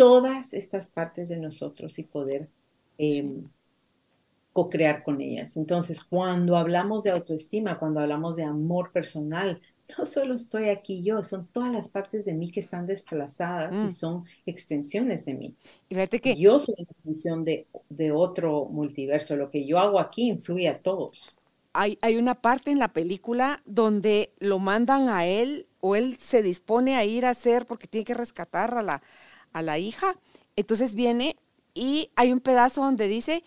todas estas partes de nosotros y poder em, co-crear con ellas. Entonces, cuando hablamos de autoestima, cuando hablamos de amor personal, no solo estoy aquí yo, son todas las partes de mí que están desplazadas y mm. son extensiones de mí. Y fíjate que yo soy una extensión de, de, otro multiverso, lo que yo hago aquí influye a todos. Hay, hay una parte en la película donde lo mandan a él o él se dispone a ir a hacer porque tiene que rescatar a la, a la hija. Entonces viene y hay un pedazo donde dice,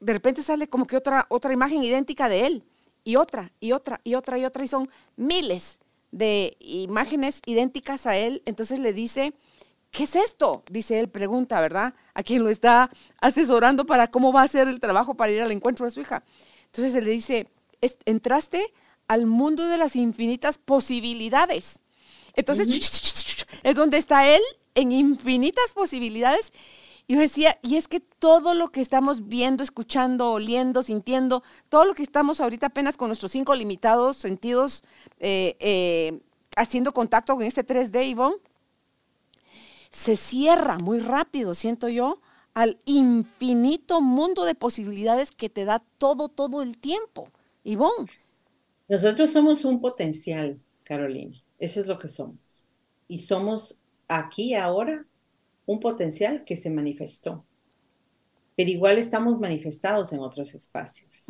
de repente sale como que otra, otra imagen idéntica de él y otra, y otra, y otra, y otra, y son miles de imágenes idénticas a él. Entonces le dice, ¿qué es esto? Dice él, pregunta, ¿verdad? A quien lo está asesorando para cómo va a ser el trabajo para ir al encuentro de su hija. Entonces él le dice, entraste al mundo de las infinitas posibilidades. Entonces, es donde está él en infinitas posibilidades y yo decía, y es que todo lo que estamos viendo, escuchando, oliendo, sintiendo, todo lo que estamos ahorita apenas con nuestros cinco limitados sentidos eh, eh, haciendo contacto con este 3D, Ivonne, se cierra muy rápido, siento yo, al infinito mundo de posibilidades que te da todo, todo el tiempo. Ivonne. Nosotros somos un potencial, Carolina. Eso es lo que somos. Y somos aquí ahora un potencial que se manifestó, pero igual estamos manifestados en otros espacios.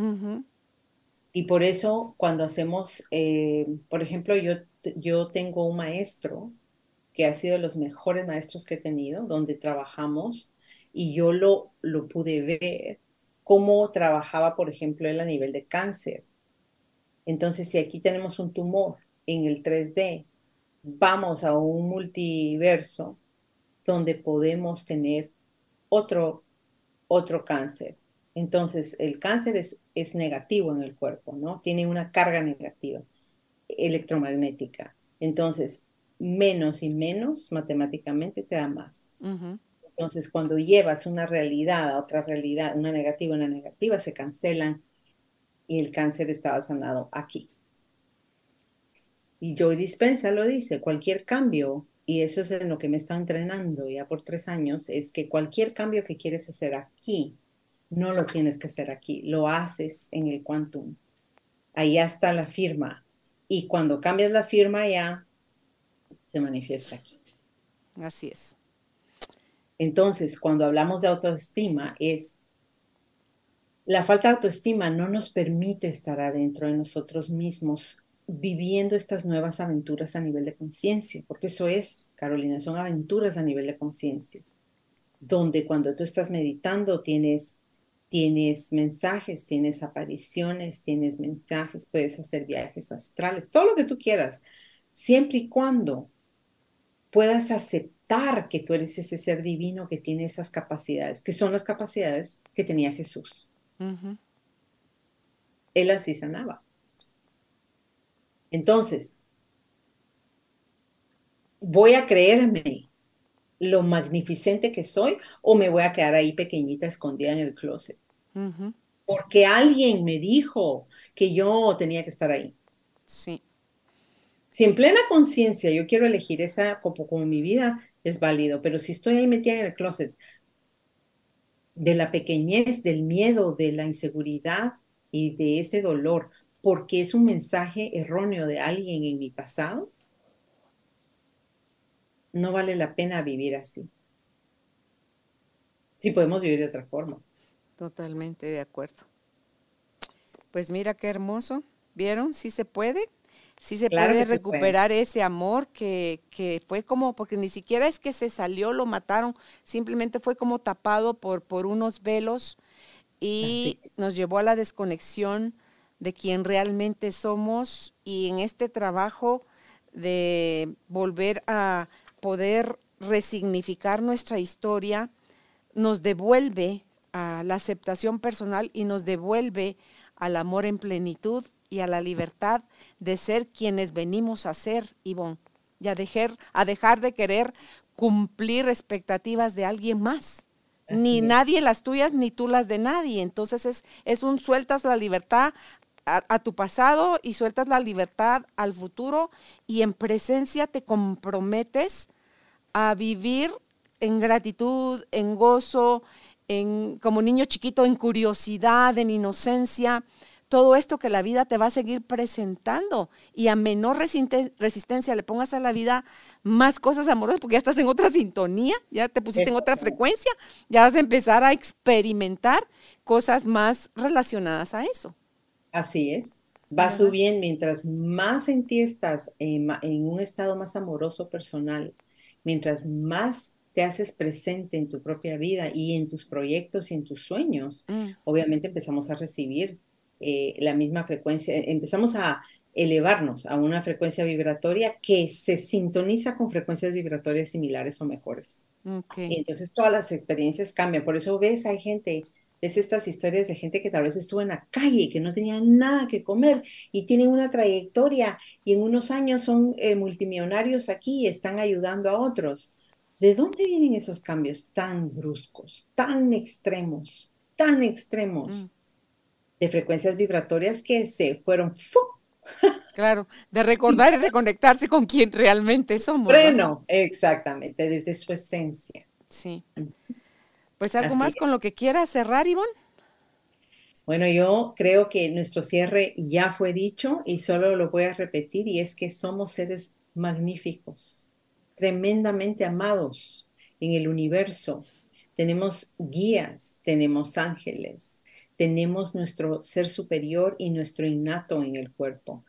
Y por eso cuando hacemos, eh, por ejemplo, yo, yo tengo un maestro que ha sido de los mejores maestros que he tenido, donde trabajamos y yo lo, lo pude ver cómo trabajaba, por ejemplo, él a nivel de cáncer. Entonces, si aquí tenemos un tumor en el 3D, vamos a un multiverso donde podemos tener otro, otro cáncer. Entonces, el cáncer es, es negativo en el cuerpo, ¿no? Tiene una carga negativa electromagnética. Entonces, menos y menos matemáticamente te da más. Entonces, cuando llevas una realidad a otra realidad, una negativa a una negativa, se cancelan y el cáncer estaba sanado aquí. Y Joy Dispensa lo dice, cualquier cambio y eso es en lo que me está entrenando ya por tres años, es que cualquier cambio que quieres hacer aquí, no lo tienes que hacer aquí, lo haces en el quantum. Ahí está la firma. Y cuando cambias la firma ya se manifiesta aquí. Así es. Entonces, cuando hablamos de autoestima, es la falta de autoestima no nos permite estar adentro de nosotros mismos viviendo estas nuevas aventuras a nivel de conciencia, porque eso es, Carolina, son aventuras a nivel de conciencia, donde cuando tú estás meditando tienes, tienes mensajes, tienes apariciones, tienes mensajes, puedes hacer viajes astrales, todo lo que tú quieras, siempre y cuando puedas aceptar que tú eres ese ser divino que tiene esas capacidades, que son las capacidades que tenía Jesús. él así sanaba. Entonces, ¿voy a creerme lo magnificente que soy o me voy a quedar ahí pequeñita, escondida en el closet? Porque alguien me dijo que yo tenía que estar ahí. Sí. Si en plena conciencia yo quiero elegir esa como, como mi vida, es válido, pero si estoy ahí metida en el closet de la pequeñez, del miedo, de la inseguridad y de ese dolor, porque es un mensaje erróneo de alguien en mi pasado, no vale la pena vivir así. Si podemos vivir de otra forma. Totalmente de acuerdo. Pues mira qué hermoso. ¿Vieron? Sí se puede sí se puede recuperar ese amor que, que, fue como, porque ni siquiera es que se salió, lo mataron, simplemente fue como tapado por, por unos velos y nos llevó a la desconexión de quien realmente somos y en este trabajo de volver a poder resignificar nuestra historia, nos devuelve a la aceptación personal y nos devuelve al amor en plenitud y a la libertad de ser quienes venimos a ser, Ivonne, y a dejar, a dejar de querer cumplir expectativas de alguien más. Ni nadie las tuyas, ni tú las de nadie. Entonces es, es un sueltas la libertad a, tu pasado y sueltas la libertad al futuro y en presencia te comprometes a vivir en gratitud, en gozo, en, como niño chiquito, en curiosidad, en inocencia, todo esto que la vida te va a seguir presentando y a menor resistencia le pongas a la vida más cosas amorosas porque ya estás en otra sintonía, ya te pusiste en otra frecuencia, ya vas a empezar a experimentar cosas más relacionadas a eso. Así es. Va subiendo mientras más en ti estás en, un estado más amoroso personal, mientras más te haces presente en tu propia vida y en tus proyectos y en tus sueños, mm. obviamente empezamos a recibir eh, la misma frecuencia, empezamos a elevarnos a una frecuencia vibratoria que se sintoniza con frecuencias vibratorias similares o mejores. Y entonces todas las experiencias cambian. Por eso ves, hay gente, ves estas historias de gente que tal vez estuvo en la calle, que no tenía nada que comer y tienen una trayectoria y en unos años son eh, multimillonarios aquí y están ayudando a otros. ¿De dónde vienen esos cambios tan bruscos, tan extremos, tan extremos? Mm de frecuencias vibratorias que se fueron. Claro, de recordar y reconectarse con quien realmente somos. Bueno, exactamente, desde su esencia. Sí. Pues algo más con lo que quiera cerrar, Ivonne. Bueno, yo creo que nuestro cierre ya fue dicho y solo lo voy a repetir y es que somos seres magníficos, tremendamente amados en el universo. Tenemos guías, tenemos ángeles, tenemos nuestro ser superior y nuestro innato en el cuerpo.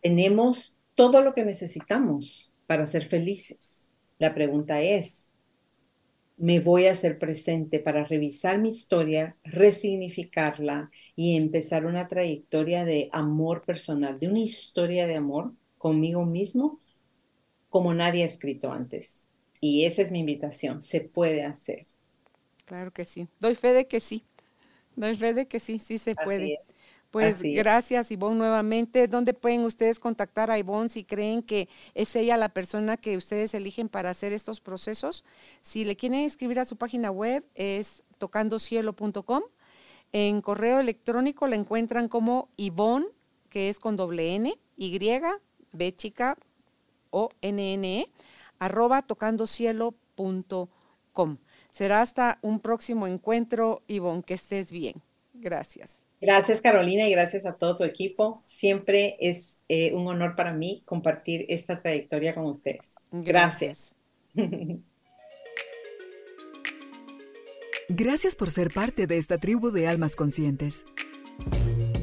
Tenemos todo lo que necesitamos para ser felices. La pregunta es, ¿me voy a hacer presente para revisar mi historia, resignificarla y empezar una trayectoria de amor personal, de una historia de amor conmigo mismo como nadie ha escrito antes? Y esa es mi invitación, se puede hacer. Claro que sí, doy fe de que sí. No es de que sí, sí se puede. Pues gracias Ivonne nuevamente. ¿Dónde pueden ustedes contactar a Ivonne si creen que es ella la persona que ustedes eligen para hacer estos procesos? Si le quieren escribir a su página web es tocandocielo.com. En correo electrónico la encuentran como Ivonne, que es con doble N, Y, B chica, O, N, N, E, arroba tocandocielo.com. Será hasta un próximo encuentro, Ivonne, que estés bien. Gracias. Gracias Carolina y gracias a todo tu equipo. Siempre es eh, un honor para mí compartir esta trayectoria con ustedes. Gracias. Gracias por ser parte de esta tribu de almas conscientes.